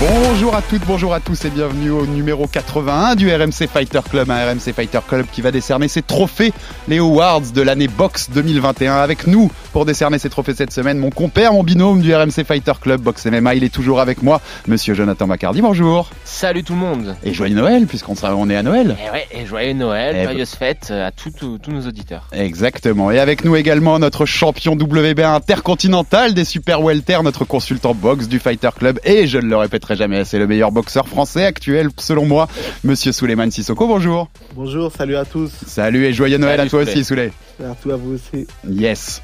Bonjour à toutes, bonjour à tous et bienvenue au numéro 81 du RMC Fighter Club, un RMC Fighter Club qui va décerner ses trophées, les awards de l'année boxe 2021. Avec nous pour décerner ses trophées cette semaine, mon compère, mon binôme du RMC Fighter Club Box MMA, il est toujours avec moi, monsieur Jonathan Macardy, bonjour. Salut tout le monde Et joyeux Noël, puisqu'on sera, on est à Noël. Et ouais, et joyeux Noël, Eh joyeuse fête euh, à tous nos auditeurs. Exactement. Et avec nous également notre champion WBA intercontinental des super welter, notre consultant boxe du Fighter Club. Et je ne le répéterai jamais, c'est le meilleur boxeur français actuel, selon moi, monsieur Souleymane Sissoko. Bonjour. Bonjour, salut à tous. Salut et joyeux Noël Salut, à toi aussi, Souley. Surtout à vous aussi. Yes.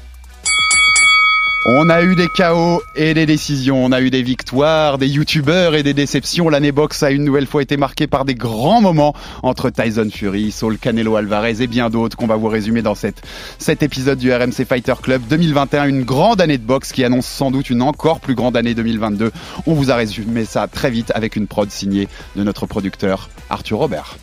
On a eu des chaos et des décisions, on a eu des victoires, des youtubeurs et des déceptions. L'année boxe a une nouvelle fois été marquée par des grands moments entre Tyson Fury, Saul Canelo Alvarez et bien d'autres qu'on va vous résumer dans cet épisode du RMC Fighter Club 2021. Une grande année de boxe qui annonce sans doute une encore plus grande année 2022. On vous a résumé ça très vite avec une prod signée de notre producteur Arthur Robert.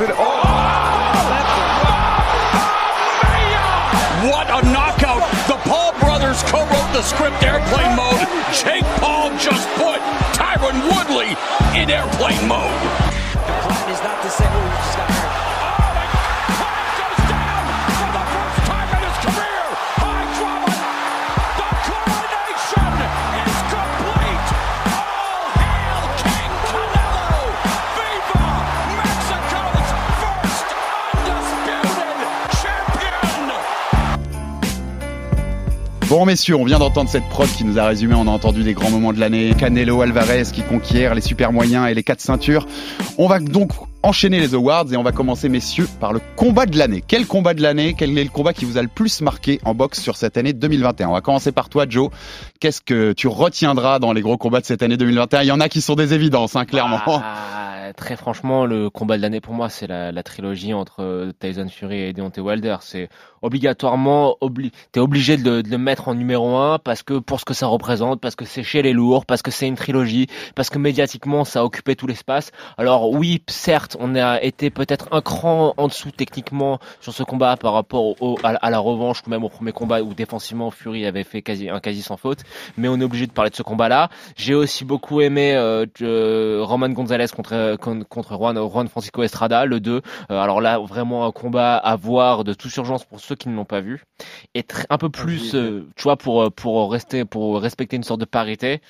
Oh! What a knockout! The Paul brothers co-wrote the script airplane mode. Jake Paul just put Tyron Woodley in airplane mode. is not to say, oh, Bon messieurs, on vient d'entendre cette prod qui nous a résumé, on a entendu des grands moments de l'année, Canelo Alvarez qui conquiert les super moyens et les quatre ceintures. On va donc enchaîner les awards et on va commencer messieurs par le combat de l'année. Quel combat de l'année? Quel est le combat qui vous a le plus marqué en boxe sur cette année 2021 On va commencer par toi Joe. Qu'est-ce que tu retiendras dans les gros combats de cette année 2021 Il y en a qui sont des évidences, hein, clairement. Ah, très franchement, le combat de l'année pour moi, c'est la, trilogie entre euh, Tyson Fury et Deontay Wilder. C'est obligatoirement, obli t'es obligé de de le mettre en numéro un parce que pour ce que ça représente, parce que c'est chez les lourds, parce que c'est une trilogie, parce que médiatiquement ça a occupé tout l'espace. Alors oui, certes, on a été peut-être un cran en dessous techniquement sur ce combat par rapport au, à, la- revanche ou même au premier combat où défensivement Fury avait fait quasi un quasi sans faute. Mais on est obligé de parler de ce combat-là. J'ai aussi beaucoup aimé euh, de- Roman Gonzalez contre con- contre Juan, Juan Francisco Estrada, le 2. Euh, alors là, vraiment un combat à voir de toute urgence pour ceux qui ne l'ont pas vu. Et un peu plus, euh, tu vois, pour euh, pour rester pour respecter une sorte de parité.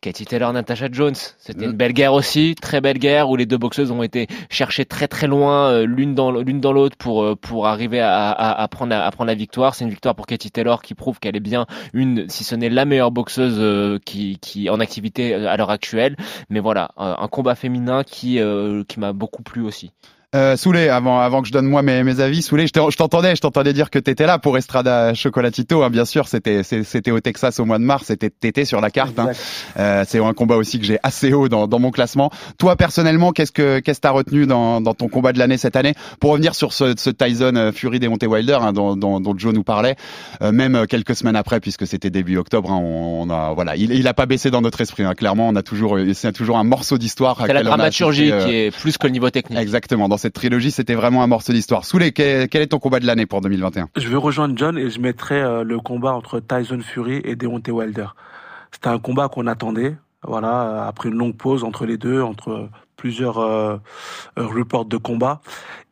Katie Taylor, Natasha Jones, c'était une belle guerre aussi, très belle guerre où les deux boxeuses ont été cherchées très très loin euh, l'une dans l'une dans l'autre pour pour arriver à, à, à prendre la, à prendre la victoire. C'est une victoire pour Katie Taylor qui prouve qu'elle est bien une, si ce n'est la meilleure boxeuse qui qui en activité à l'heure actuelle. Mais voilà, un combat féminin qui euh, qui m'a beaucoup plu aussi. Euh, Soulé, avant, avant que je donne moi mes, mes avis, Soulé, je t'en- je t'entendais, je t'entendais dire que t'étais là pour Estrada Chocolatito, hein, bien sûr, c'était, c'était au Texas au mois de mars, c'était, t'étais sur la carte, hein. Euh, c'est un combat aussi que j'ai assez haut dans, dans mon classement. Toi, personnellement, qu'est-ce que, qu'est-ce que t'as retenu dans, dans ton combat de l'année cette année? Pour revenir sur ce, ce Tyson euh, Fury Deontay Wilder, hein, dont, dont, dont Joe nous parlait, euh, même euh, quelques semaines après, puisque c'était début octobre, hein, on, on a, voilà, il, il a pas baissé dans notre esprit, hein, clairement, on a toujours, euh, c'est toujours un morceau d'histoire. à C'est la dramaturgie assisté, euh, qui est plus que le niveau technique. Exactement. Dans cette trilogie, c'était vraiment un morceau d'histoire. Soulé, quel, est ton combat de l'année pour 2021 Je vais rejoindre John et je mettrai euh, le combat entre Tyson Fury et Deontay Wilder. C'était un combat qu'on attendait, voilà, euh, après une longue pause entre les deux, entre plusieurs euh, euh, reports de combat.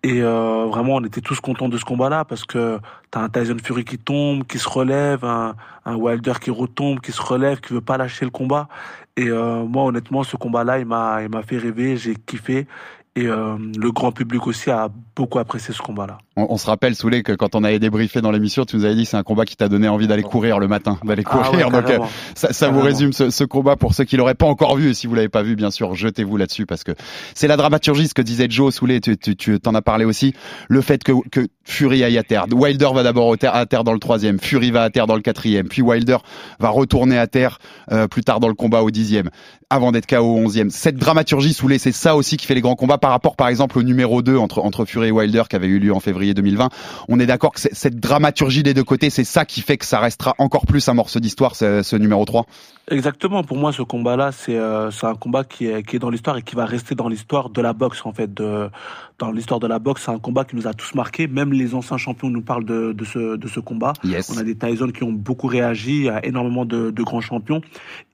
Et vraiment, on était tous contents de ce combat-là parce que t'as un Tyson Fury qui tombe, qui se relève, un, Wilder qui retombe, qui se relève, qui veut pas lâcher le combat. Et moi, honnêtement, ce combat-là, il m'a, il m'a fait rêver, j'ai kiffé. Et euh, le grand public aussi a beaucoup apprécié ce combat-là. On, on, se rappelle, Soulé, que quand on avait débriefé dans l'émission, tu nous avais dit que c'est un combat qui t'a donné envie d'aller courir le matin, d'aller courir. Ah ouais, Donc euh, ça, ça vous résume ce, ce, combat pour ceux qui l'auraient pas encore vu. Et si vous l'avez pas vu, bien sûr, jetez-vous là-dessus parce que c'est la dramaturgie, ce que disait Joe Soulé. Tu, tu, tu t'en as parlé aussi. Le fait que, que Fury aille à terre. Wilder va d'abord à terre dans le troisième. Fury va à terre dans le quatrième. Puis Wilder va retourner à terre euh, plus tard dans le combat au dixième, avant d'être KO au onzième. Cette dramaturgie Soulé, c'est ça aussi qui fait les grands combats par rapport, par exemple, au numéro 2 entre entre Fury et Wilder qui avait eu lieu en février 2020. On est d'accord que cette dramaturgie des deux côtés, c'est ça qui fait que ça restera encore plus un morceau d'histoire, ce, numéro 3 Exactement. Pour moi, ce combat-là, c'est euh, c'est un combat qui est qui est dans l'histoire et qui va rester dans l'histoire de la boxe en fait. De, dans l'histoire de la boxe, c'est un combat qui nous a tous marqué. Même les anciens champions nous parlent de, de ce de ce combat. Yes. On a des Tyson qui ont beaucoup réagi. Il y a énormément de, de grands champions.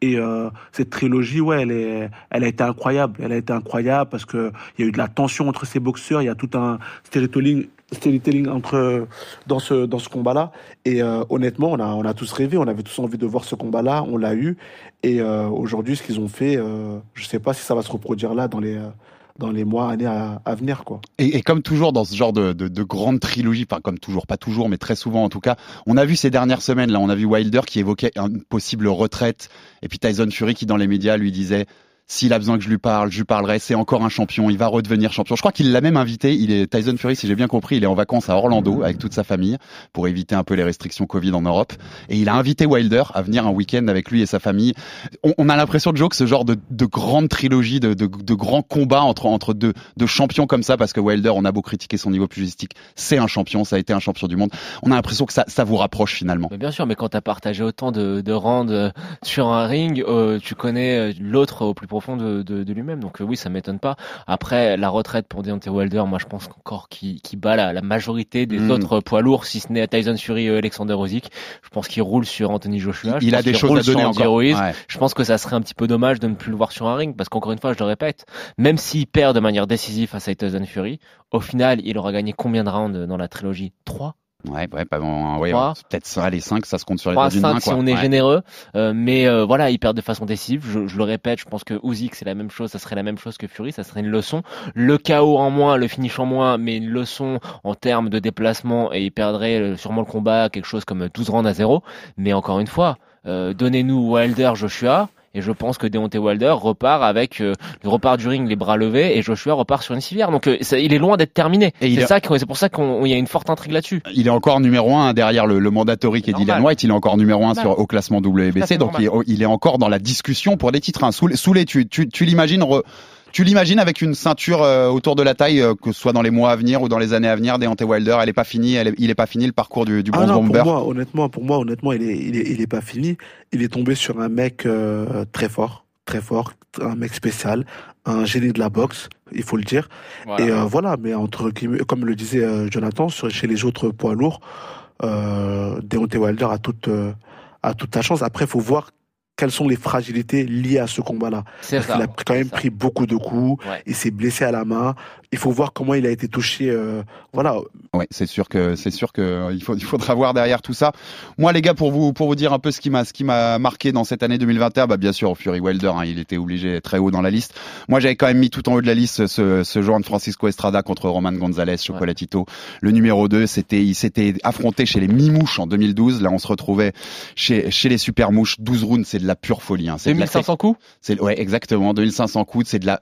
Et euh, cette trilogie, ouais, elle est elle a été incroyable. Elle a été incroyable parce que il y a eu de la tension entre ces boxeurs. Il y a tout un storytelling storytelling entre dans ce dans ce combat-là et euh, honnêtement on a on a tous rêvé on avait tous envie de voir ce combat-là on l'a eu et euh, aujourd'hui ce qu'ils ont fait euh, je sais pas si ça va se reproduire là dans les dans les mois, années à, venir, quoi. Et, et, comme toujours dans ce genre de, de, de grande trilogie, enfin comme toujours, pas toujours, mais très souvent en tout cas, on a vu ces dernières semaines là, on a vu Wilder qui évoquait une possible retraite, et puis Tyson Fury qui dans les médias lui disait s'il a besoin que je lui parle, je lui parlerai. C'est encore un champion. Il va redevenir champion. Je crois qu'il l'a même invité. Il est Tyson Fury, si j'ai bien compris. Il est en vacances à Orlando avec toute sa famille pour éviter un peu les restrictions Covid en Europe. Et il a invité Wilder à venir un week-end avec lui et sa famille. On, on a l'impression, Joe, que ce genre de, de grande trilogie, de, de, de grands combats entre entre deux, deux champions comme ça, parce que Wilder, on a beau critiquer son niveau pugilistique, c'est un champion. Ça a été un champion du monde. On a l'impression que ça, ça vous rapproche finalement. Bien sûr, mais quand tu as partagé autant de, de rounds sur un ring, euh, tu connais l'autre au plus profond de, de, de lui-même. Donc euh, oui, ça m'étonne pas. Après, la retraite pour Deontay Wilder, moi je pense qu'encore qui, qui bat la, la, majorité des Mm. autres poids lourds, si ce n'est Tyson Fury et Alexander Usyk. Je pense qu'il roule sur Anthony Joshua. Je il a des qu'il choses à donner encore. Ouais. Je pense que ça serait un petit peu dommage de ne plus le voir sur un ring parce qu'encore une fois, je le répète, même s'il perd de manière décisive face à Tyson Fury, au final, il aura gagné combien de rounds dans la trilogie? 3 Ouais, ouais, pas bon, ouais, Trois. peut-être ça, les 5, ça se compte sur les 3 à doigts d'une 5 main, si quoi. on est Ouais. généreux. Euh, mais euh, voilà, il perd de façon décisive. Je, je le répète, je pense que Usyk c'est la même chose, ça serait la même chose que Fury, ça serait une leçon. Le KO en moins, le finish en moins, mais une leçon en termes de déplacement et il perdrait euh, sûrement le combat quelque chose comme 12 rounds à 0. Mais encore une fois, euh, donnez-nous Wilder, Joshua. Et je pense que Deontay Wilder repart avec euh, il repart du ring les bras levés et Joshua repart sur une civière. Donc euh, ça, il est loin d'être terminé. Et il C'est est- ça, qu'on- c'est pour ça qu'il y a une forte intrigue là-dessus. Il est encore numéro un derrière le, le mandatory qui est Normal. Dylan White. Il est encore numéro un sur, au classement WBC. Donc il est, il est encore dans la discussion pour des titres. Hein. Soulé, Soulé, tu, tu, tu l'imagines re- tu l'imagines avec une ceinture euh, autour de la taille, euh, que ce soit dans les mois à venir ou dans les années à venir, Deontay Wilder, elle est pas finie, elle est- il est pas fini le parcours du, du Ah bronze non, bomber. pour moi, honnêtement, pour moi, honnêtement, il est, il est, il est pas fini. Il est tombé sur un mec euh, très fort, très fort, un mec spécial, un génie de la boxe, il faut le dire. Voilà. Et euh, voilà, mais entre comme le disait euh, Jonathan, sur, chez les autres poids lourds, euh, Deontay Wilder a toute, euh, a toute sa chance. Après, il faut voir quelles sont les fragilités liées à ce combat-là. c'est Parce qu'il a quand même pris beaucoup de coups, Ouais. il s'est blessé à la main. Il faut voir comment il a été touché. euh, voilà, Ouais, c'est sûr que c'est sûr que euh, il faut il faudra voir derrière tout ça. Moi les gars pour vous pour vous dire un peu ce qui m'a ce qui m'a marqué dans cette année 2021, bah bien sûr Fury Wilder, hein, il était obligé très haut dans la liste. Moi j'avais quand même mis tout en haut de la liste ce ce joueur de Francisco Estrada contre Roman Gonzalez, Chocolatito. Le numéro 2, c'était il s'était affronté chez les Mimouches en 2012. Là on se retrouvait chez chez les Super Mouches. 12 rounds, c'est de la pure folie. Hein. C'est de la 2500 coups? C'est ouais exactement 2500 coups, c'est de la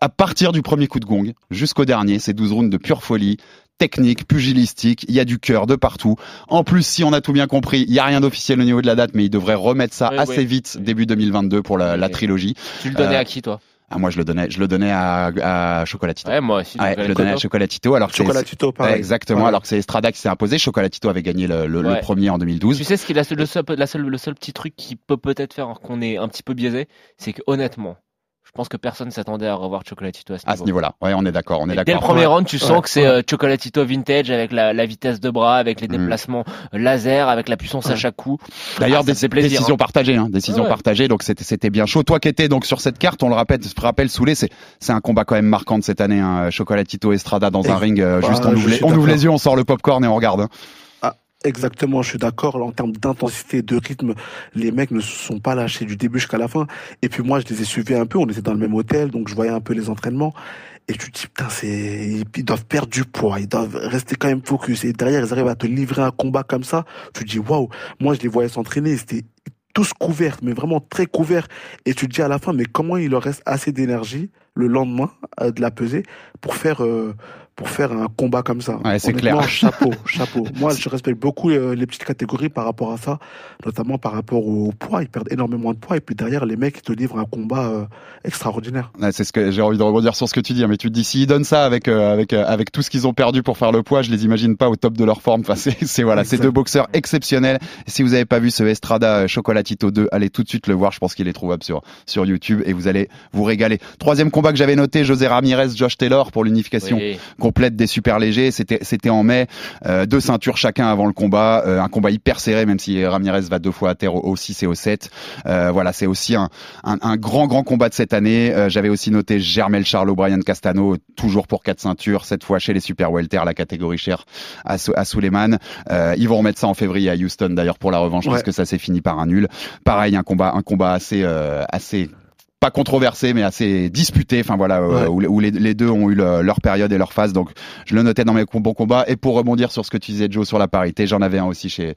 à partir du premier coup de gong jusqu'au dernier, c'est 12 rounds de pure folie, technique, pugilistique, il y a du cœur de partout. En plus, si on a tout bien compris, il y a rien d'officiel au niveau de la date, mais il devrait remettre ça Oui, assez oui. vite début 2022 pour la, trilogie. Tu le donnais Euh, à qui toi? Ah moi je le donnais, je le donnais à, à Chocolatito. Ouais, moi aussi. Ouais, je le donnais à Chocolatito alors que Chocolatito, pareil. exactement Ouais. alors que c'est Estrada qui s'est imposé. Chocolatito avait gagné le, le- le Ouais. premier en 2012. Tu sais ce qui est la seule, le, seul, la seule, le seul petit truc qui peut peut-être faire qu'on est un petit peu biaisé, c'est que honnêtement, je pense que personne s'attendait à revoir Chocolatito à ce À ce niveau-là, ouais, on est d'accord, on est d'accord. Dès le premier Ouais. round, tu sens Ouais. que c'est euh, Chocolatito vintage avec la, la vitesse de bras, avec les Mm. déplacements euh, laser, avec la puissance à chaque coup. D'ailleurs, Ah, des décisions hein. partagées, hein, décisions partagées. Donc c'était c'était bien chaud. Toi qui étais donc sur cette carte, on le rappelle, se rappelle Soulé, c'est c'est un combat quand même marquant de cette année. Hein, Chocolatito Estrada dans un ring, euh, bah, juste on je ouvre, les, on ouvre les yeux, on sort le popcorn et on regarde. Exactement, je suis d'accord. En termes d'intensité, de rythme, les mecs ne se sont pas lâchés du début jusqu'à la fin. Et puis moi, je les ai suivis un peu. On était dans le même hôtel, donc je voyais un peu les entraînements. et tu te dis putain c'est ils, ils doivent perdre du poids, ils doivent rester quand même focus et derrière ils arrivent à te livrer un combat comme ça, tu te dis waouh, moi je les voyais s'entraîner, c'était tous couverts, mais vraiment très couverts. Et tu te dis à la fin, mais comment il leur reste assez d'énergie le lendemain euh, de la pesée pour faire euh, pour faire un combat comme ça. Ouais, c'est clair. Chapeau, chapeau. Moi, je respecte beaucoup euh, les petites catégories par rapport à ça, notamment par rapport au poids. Ils perdent énormément de poids et puis derrière, les mecs ils te livrent un combat euh, extraordinaire. Ouais, c'est ce que j'ai envie de rebondir sur ce que tu dis, hein, mais tu te dis s'ils donnent ça avec euh, avec avec tout ce qu'ils ont perdu pour faire le poids, je les imagine pas au top de leur forme. Enfin, c'est c'est voilà, c'est Exact. deux boxeurs exceptionnels. Si vous avez pas vu ce Estrada Chocolatito 2, allez tout de suite le voir. Je pense qu'il est trouvable sur sur YouTube et vous allez vous régaler. Troisième combat que j'avais noté, José Ramirez, Josh Taylor pour l'unification Oui. Complète des super légers. C'était c'était en mai, euh, deux ceintures chacun avant le combat, euh, un combat hyper serré, même si Ramirez va deux fois à terre au, au 6 et au 7. Euh, voilà, c'est aussi un, un, un grand grand combat de cette année. Euh, J'avais aussi noté Germel Charlo, Brian Castano, toujours pour quatre ceintures, cette fois chez les super welter, la catégorie chère à, à Suleiman. Euh, ils vont remettre ça en février à Houston d'ailleurs pour la revanche, Ouais. parce que ça s'est fini par un nul. Pareil, un combat un combat assez euh, assez pas controversé mais assez disputé. Enfin voilà euh, Ouais. où, où les, les deux ont eu le- leur période et leur phase. Donc je le notais dans mes bons combats. Et pour rebondir sur ce que tu disais Joe sur la parité j'en avais un aussi chez,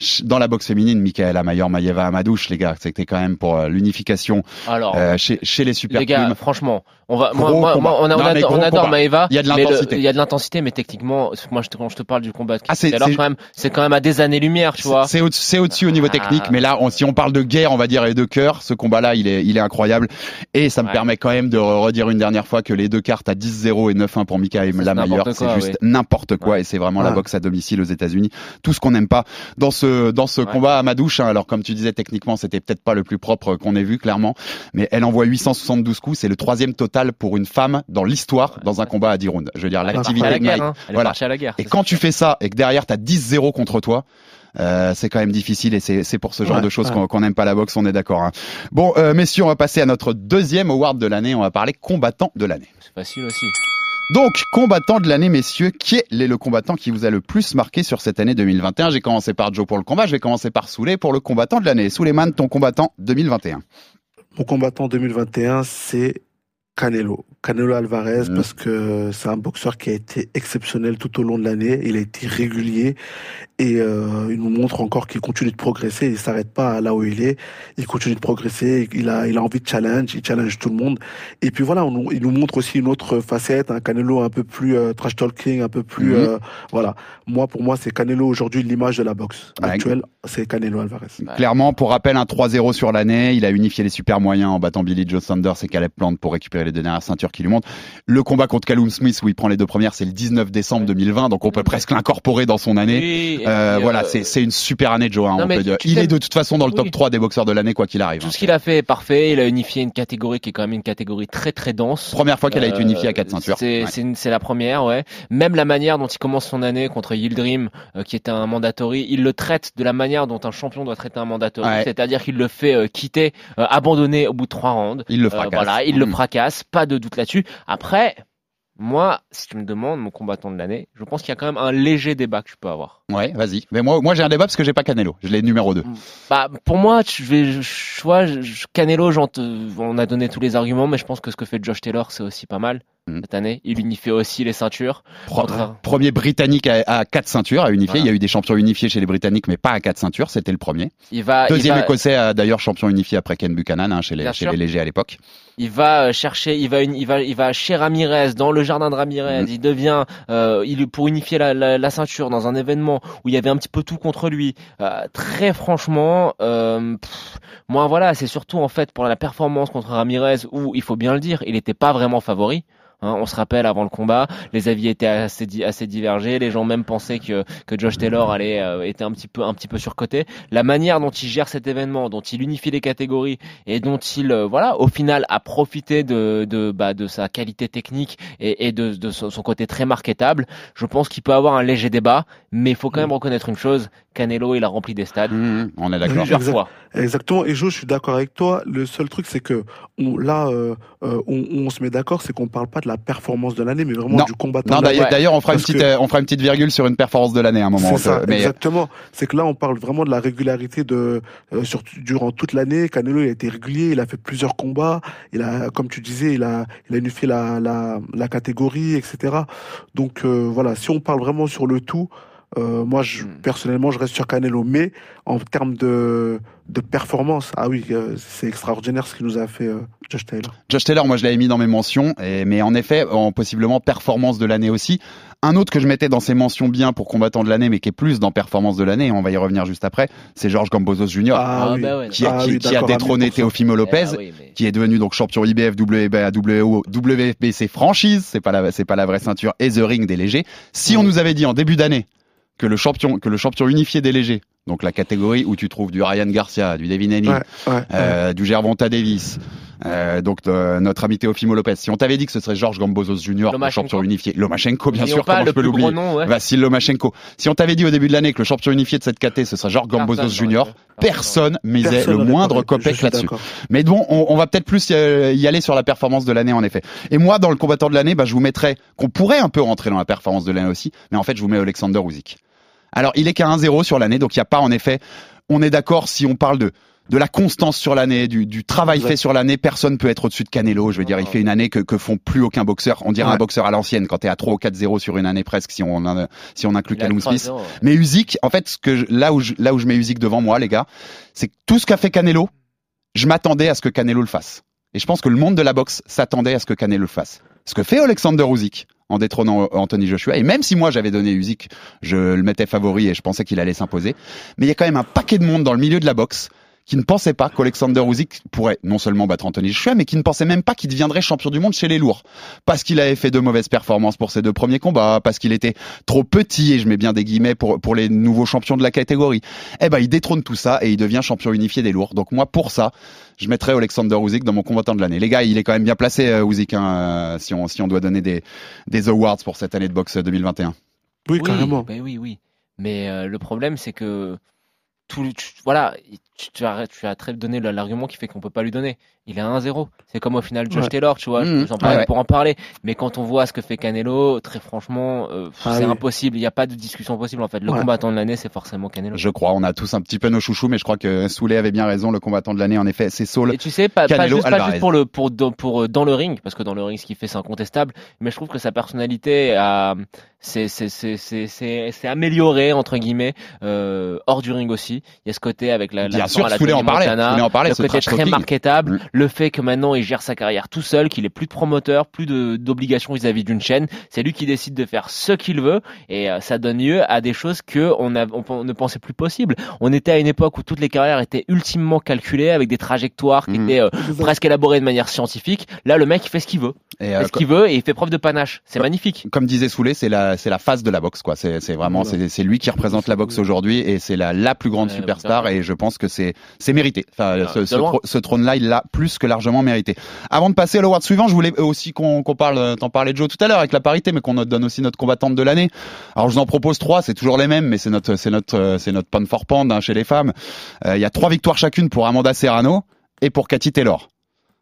ch- dans la boxe féminine Michaela Mayor Maïeva Amadouche. Les gars c'était quand même pour euh, l'unification Alors, euh, chez, chez les super les gars, franchement, on va, moi, moi, on, a- on Non, mais adore, gros on adore combat. Maeva. Il y a de l'intensité. Il y a de l'intensité, mais techniquement, moi, je te, quand je te parle du combat de Ah, c'est- quand même, c'est quand même à des années-lumière, tu vois. C'est au- c'est au-dessus au niveau Ah. technique, mais là, on- si on parle de guerre, on va dire, et de cœur, ce combat-là, il est, il est incroyable. Et ça me Ouais. permet quand même de re- redire une dernière fois que les deux cartes à 10-0 et 9-1 pour Mika et C'est la meilleure, c'est juste oui. n'importe quoi. Ouais. Et c'est vraiment la boxe à domicile aux États-Unis. Tout ce qu'on n'aime pas dans ce, dans ce Ouais. combat à Madouche. hein. alors, comme tu disais, techniquement, c'était peut-être pas le plus propre qu'on ait vu, clairement. Mais elle envoie 872 coups. C'est le troisième total pour une femme dans l'histoire, dans un combat à 10 rounds. Je veux dire, l'activité à la hein. Voilà. à la guerre. Et quand ça. tu fais ça et que derrière t'as 10-0 contre toi, euh, c'est quand même difficile et c'est c'est pour ce genre Ouais, de choses ouais. qu'on qu'on n'aime pas la boxe, on est d'accord. hein. Bon, euh, messieurs, on va passer à notre deuxième award de l'année. On va parler combattant de l'année. C'est facile aussi. Donc, combattant de l'année, messieurs, qui est le combattant qui vous a le plus marqué sur cette année 2021 J'ai commencé par Joe pour le combat, je vais commencer par Souley pour le combattant de l'année. Souleyman, ton combattant 2021. Mon combattant 2021, c'est Canelo. Canelo Alvarez, Mhm. parce que c'est un boxeur qui a été exceptionnel tout au long de l'année. Il a été régulier et euh, il nous montre encore qu'il continue de progresser. Il s'arrête pas là où il est. Il continue de progresser. Il a, il a envie de challenge. Il challenge tout le monde. Et puis voilà, on il nous montre aussi une autre facette, un Canelo un peu plus euh, trash talking, un peu plus, Mhm. euh, voilà. Moi, pour moi, c'est Canelo aujourd'hui l'image de la boxe Ouais. actuelle. C'est Canelo Alvarez. Ouais. Clairement, pour rappel, un 3-0 sur l'année. Il a unifié les super moyens en battant Billy Joe Sanders et Caleb Plant pour récupérer les deux dernières ceintures qui lui montent. Le combat contre Callum Smith où il prend les deux premières, c'est le 19 décembre 2020, donc on peut presque l'incorporer dans son année. Oui, Euh, voilà, euh, c'est une super année, Joe. hein, on peut dire. Il est de toute façon dans le top Oui. 3 des boxeurs de l'année, quoi qu'il arrive. Tout hein. ce qu'il a fait est parfait. Il a unifié une catégorie qui est quand même une catégorie très très dense. Première fois qu'elle a été Euh, unifiée à quatre ceintures. C'est Ouais. la première, ouais. Même la manière dont il commence son année contre Yildirim, euh, qui était un mandatory, il le traite de la manière dont un champion doit traiter un mandatory, Ouais. c'est-à-dire qu'il le fait euh, quitter, euh, abandonner au bout de trois rounds. Il le Euh, fracasse. voilà, il le Mm. fracasse, pas de doute là-dessus. Après, moi, si tu me demandes mon combattant de l'année, je pense qu'il y a quand même un léger débat que je peux avoir. Ouais, vas-y. Mais moi, moi j'ai un débat parce que j'ai pas Canelo. Je l'ai numéro 2. Bah, pour moi, je vais, je, je vois, je- Canelo, on a donné tous les arguments, mais je pense que ce que fait Josh Taylor, c'est aussi pas mal Mm. cette année. Il unifie aussi les ceintures. Premier Britannique à, à quatre ceintures à unifier. Voilà. Il y a eu des champions unifiés chez les Britanniques, mais pas à quatre ceintures. C'était le premier. Il va, il Deuxième va, écossais, d'ailleurs champion unifié après Ken Buchanan hein, chez, les, chez les légers à l'époque. il va euh, chercher, il va, une- il va, il va chez Ramirez dans le jardin de Ramirez. Mm. Il devient, euh, il pour unifier la, la, la ceinture dans un événement où il y avait un petit peu tout contre lui. Euh, très franchement, euh, pff, moi voilà, c'est surtout en fait pour la performance contre Ramirez où il faut bien le dire, il n'était pas vraiment favori. Hein, on se rappelle avant le combat, les avis étaient assez, assez divergés. Les gens même pensaient que, que Josh Taylor allait euh, était un petit peu un petit peu surcoté. La manière dont il gère cet événement, dont il unifie les catégories et dont il euh, voilà au final a profité de de bah, de sa qualité technique et, et de, de son, son côté très marketable. Je pense qu'il peut avoir un léger débat, mais il faut quand même reconnaître une chose, Canelo, il a rempli des stades Mmh, on est d'accord. plusieurs Exact. fois. Exactement. Et Jo, je suis d'accord avec toi. Le seul truc, c'est que on, là, euh, euh, on, on se met d'accord, c'est qu'on parle pas de la performance de l'année, mais vraiment Non. du combattant. Non, de l'année. d'ailleurs, on fera une petite, que- euh, on fera une petite virgule sur une performance de l'année à un moment. C'est ça, mais exactement. C'est que là, on parle vraiment de la régularité de euh, sur, durant toute l'année. Canelo, il a été régulier, il a fait plusieurs combats. Il a, comme tu disais, il a, il a unifié la, la, la catégorie, etc. Donc euh, voilà, si on parle vraiment sur le tout, euh, moi, je, Hmm. personnellement, je reste sur Canelo. Mais en termes de, de performance, ah oui, euh, c'est extraordinaire ce qu'il nous a fait euh, Josh Taylor. Josh Taylor, moi je l'avais mis dans mes mentions, et, mais en effet, en possiblement performance de l'année aussi. Un autre que je mettais dans ces mentions bien pour combattant de l'année, mais qui est plus dans performance de l'année, et on va y revenir juste après, c'est Georges Gambozos Jr. Ah, Ah, oui. qui, a- Ah qui- oui, qui a détrôné 1000%. Teofimo Lopez, Eh, ah oui, mais- qui est devenu donc champion IBF, WBA, WO, WFBC franchise, c'est pas la, c'est pas la vraie ceinture, et The Ring des légers. Si on nous avait dit en début d'année que le champion, que le champion unifié des légers, donc la catégorie où tu trouves du Ryan Garcia, du Devin Haney, Ouais, ouais, euh, du Gervonta Davis, euh, donc de notre ami Teofimo Lopez. Si on t'avait dit que ce serait Georges Gambozos Jr., le Lomachenko. champion unifié, Lomachenko, bien sûr, comment le je peux l'oublier? Vassil Lomachenko. Si on t'avait dit au début de l'année que le champion unifié de cette KT, ce serait Georges Gambozos fait. personne misait Personne le moindre copec là-dessus. Mais bon, on, on va peut-être plus euh, y aller sur la performance de l'année en effet. Et moi, dans le combattant de l'année, bah, je vous mettrais qu'on pourrait un peu rentrer dans la performance de l'année aussi, mais en fait, je vous mets Alexander Usyk. Alors, il est qu'à 1-0 sur l'année, donc il n'y a pas en effet. On est d'accord si on parle de de la constance sur l'année, du, du travail fait sur l'année, personne peut être au-dessus de Canelo. Je veux dire, il fait une année que, que font plus aucun boxeur. On dirait Ouais. un boxeur à l'ancienne quand t'es à 3 ou 4-0 sur une année presque, si on, si on inclut Callum 3-0, Smith. ouais. Mais Usyk, en fait, ce que je- là où je, là où je mets Usyk devant moi, les gars, c'est que tout ce qu'a fait Canelo, je m'attendais à ce que Canelo le fasse. Et je pense que le monde de la boxe s'attendait à ce que Canelo le fasse. Ce que fait Alexander Usyk en détrônant Anthony Joshua, et même si moi j'avais donné Usyk, je le mettais favori et je pensais qu'il allait s'imposer, mais il y a quand même un paquet de monde dans le milieu de la boxe qui ne pensait pas qu'Alexander Usyk pourrait non seulement battre Anthony Joshua, mais qui ne pensait même pas qu'il deviendrait champion du monde chez les lourds. Parce qu'il avait fait de mauvaises performances pour ses deux premiers combats, parce qu'il était trop petit, et je mets bien des guillemets pour, pour les nouveaux champions de la catégorie. Eh ben, il détrône tout ça et il devient champion unifié des lourds. Donc moi, pour ça, je mettrais Alexander Usyk dans mon combattant de l'année. Les gars, il est quand même bien placé, euh, Usyk, hein, euh, si, on, si on doit donner des, des awards pour cette année de boxe 2021. Oui, carrément. ben oui, oui. Mais euh, le problème, c'est que tout, tu- voilà, tu, tu as, tu as très donné l'argument qui fait qu'on peut pas lui donner. Il est à 1-0. C'est comme au final Josh Ouais. Taylor, tu vois. Mmh. Parlais Ouais, ouais. pour en parler. Mais quand on voit ce que fait Canelo, très franchement, euh, Ah c'est oui. impossible. Il n'y a pas de discussion possible en fait. Le Ouais. combattant de l'année, c'est forcément Canelo. Je crois, on a tous un petit peu nos chouchous, mais je crois que Soulet avait bien raison. Le combattant de l'année, en effet, c'est Saul. Et tu sais, pas, pas, juste, pas Alvarez. juste pour le pour, dans- pour euh, dans le ring, parce que dans le ring, ce qu'il fait, c'est incontestable. Mais je trouve que sa personnalité a c'est c'est c'est c'est c'est c'est amélioré entre guillemets euh, hors du ring aussi. Il y a ce côté avec la, Bien la sûr, Soulet en parlait. En parlait, le côté très marketable, Mm. Le fait que maintenant il gère sa carrière tout seul, qu'il est plus de promoteur, plus d'obligations vis-à-vis d'une chaîne. C'est lui qui décide de faire ce qu'il veut et euh, ça donne lieu à des choses que on, a, on, on ne pensait plus possible. On était à une époque où toutes les carrières étaient ultimement calculées avec des trajectoires qui Mhm. étaient euh, presque élaborées de manière scientifique. Là, le mec, il fait ce qu'il veut. Et, Il euh, fait ce qu'il veut et il fait preuve de panache. C'est magnifique. comme disait Soulet, c'est la c'est la face de la boxe quoi. C'est vraiment c'est lui qui représente la boxe aujourd'hui et c'est la la plus grande superstar et je pense que c'est c'est mérité. Enfin ce, ce trône là, il l'a plus que largement mérité. Avant de passer à l'award suivant, je voulais aussi qu'on qu'on parle euh, t'en parlais Joe tout à l'heure avec la parité mais qu'on donne aussi notre combattante de l'année. Alors je vous en propose trois, c'est toujours les mêmes mais c'est notre euh, pan for pound hein, chez les femmes. Euh, Il y a trois victoires chacune pour Amanda Serrano et pour Cathy Taylor.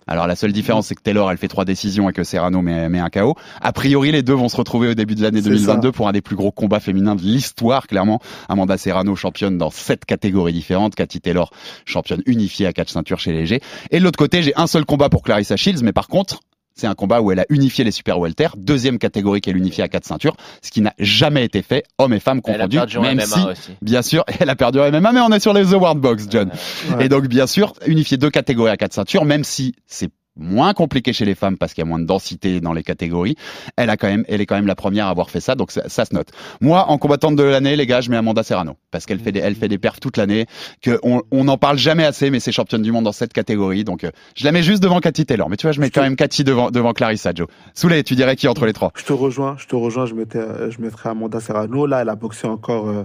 Alors la seule différence c'est que Taylor elle fait trois décisions et que Serrano met, met un KO. A priori les deux vont se retrouver au début de l'année C'est 2022 pour un des plus gros combats féminins de l'histoire clairement. Amanda Serrano championne dans sept catégories différentes, Cathy Taylor championne unifiée à quatre ceintures chez les légers. Et de l'autre côté j'ai un seul combat pour Clarissa Shields mais par contre c'est un combat où elle a unifié les super welter, deuxième catégorie qu'elle unifie à quatre ceintures, ce qui n'a jamais été fait, hommes et femmes Elle a confondus, même MMA si, aussi. bien sûr, elle a perdu en MMA, mais on est sur les award box, John. Ouais. Et donc, bien sûr, unifier deux catégories à quatre ceintures, même si c'est moins compliqué chez les femmes parce qu'il y a moins de densité dans les catégories, elle a quand même, elle est quand même la première à avoir fait ça, donc ça, ça se note. Moi, en combattante de l'année, les gars, je mets Amanda Serrano parce qu'elle fait des, elle fait des perfs toute l'année, que on n'en parle jamais assez, mais c'est championne du monde dans cette catégorie, donc euh, je la mets juste devant Cathy Taylor. Mais tu vois, je mets quand même Cathy devant devant Clarissa Joe. Soulet, tu dirais qui entre les trois? Je te rejoins, je te rejoins, je mettais, je mettrais Amanda Serrano. Là, elle a boxé encore euh,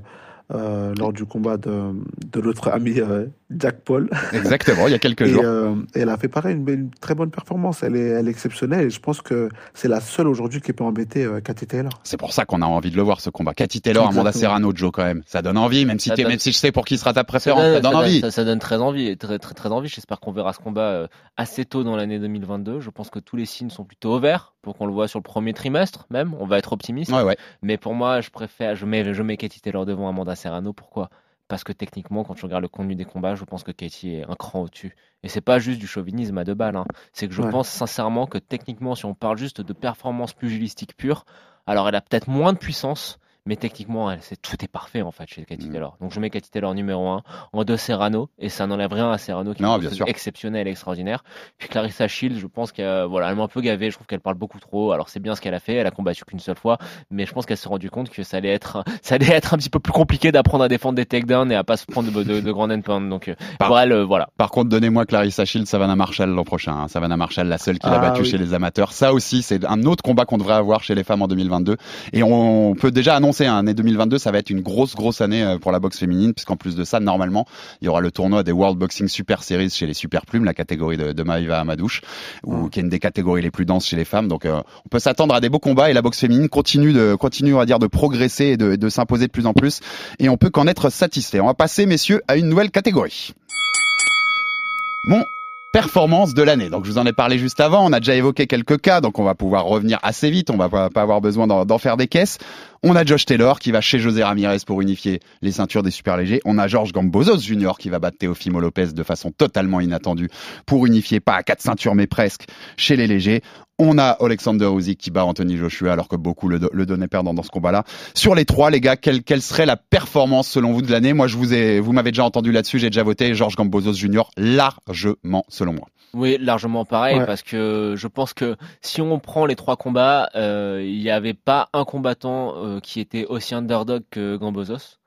euh, lors du combat de, de notre ami euh, Jack Paul. Exactement, il y a quelques Et, jours. euh, et elle a fait pareil, une, une très bonne performance. Elle est, elle est exceptionnelle et je pense que c'est la seule aujourd'hui qui peut embêter euh, Cathy Taylor. C'est pour ça qu'on a envie de le voir ce combat. Cathy Taylor, Amanda. Serrano, Joe quand même. Ça donne envie, même si Ça t'es, donne- même si je sais pour qui sera ta Ça préférence, ça, donne ça envie. ça- ça donne très envie, très, très, très envie. J'espère qu'on verra ce combat assez tôt dans l'année 2022. Je pense que tous les signes sont plutôt au vert pour qu'on le voit sur le premier trimestre même. On va être optimiste. Ouais, ouais. Mais pour moi, je préfère, je mets, je mets Katie Taylor devant Amanda Serrano. Pourquoi? Parce que techniquement, quand tu regardes le contenu des combats, je pense que Katie est un cran au-dessus. Et c'est pas juste du chauvinisme à deux balles. hein. C'est que je Ouais. pense sincèrement que techniquement, si on parle juste de performance pugilistiques pure, alors elle a peut-être moins de puissance. Mais techniquement, elle, c'est, tout est parfait en fait chez Katie Mm. Taylor. Donc je mets Katie Taylor numéro 1, en deux Serrano, et ça n'enlève rien à Serrano qui Non, est bien exceptionnelle, extraordinaire. Puis Clarissa Shields, je pense qu'elle voilà, elle m'a un peu gavé, je trouve qu'elle parle beaucoup trop. Alors c'est bien ce qu'elle a fait, elle a combattu qu'une seule fois, mais je pense qu'elle s'est rendu compte que ça allait être ça allait être un petit peu plus compliqué d'apprendre à défendre des takedowns et à pas se prendre de, de, de grands endpoints. Donc euh, Par- pour elle, euh, voilà. Par contre, donnez-moi Clarissa Shields, Savannah Marshall l'an prochain. hein. Savannah Marshall, la seule qui l'a Ah, battue oui. chez les amateurs. Ça aussi, c'est un autre combat qu'on devrait avoir chez les femmes en 2022. Et on peut déjà annoncer, hein, année 2022, ça va être une grosse, grosse année euh, pour la boxe féminine, puisqu'en plus de ça, normalement, il y aura le tournoi des World Boxing Super Series chez les super plumes, la catégorie de, de Maïva Amadouche, ou qui est une des catégories les plus denses chez les femmes. Donc, euh, on peut s'attendre à des beaux combats et la boxe féminine continue de, continue, on va dire, de progresser et de, de s'imposer de plus en plus. Et on peut qu'en être satisfait. On va passer, messieurs, à une nouvelle catégorie. Mon performance de l'année. Donc je vous en ai parlé juste avant, on a déjà évoqué quelques cas, donc on va pouvoir revenir assez vite, on va pas, avoir besoin d'en faire des caisses. On a Josh Taylor qui va chez José Ramirez pour unifier les ceintures des super légers. On a Georges Gambozos Jr. qui va battre Teofimo Lopez de façon totalement inattendue pour unifier pas à quatre ceintures mais presque chez les légers. On a Alexander Usyk qui bat Anthony Joshua alors que beaucoup le, do- le donnaient perdant dans ce combat-là. Sur les trois, les gars, quelle, quelle serait la performance selon vous de l'année? Moi, je vous ai, vous m'avez déjà entendu là-dessus, j'ai déjà voté Georges Gambozos Jr. largement selon moi. Oui, largement pareil, Ouais. parce que je pense que si on prend les trois combats, euh, il n'y avait pas un combattant euh, qui était aussi underdog que Gambozos.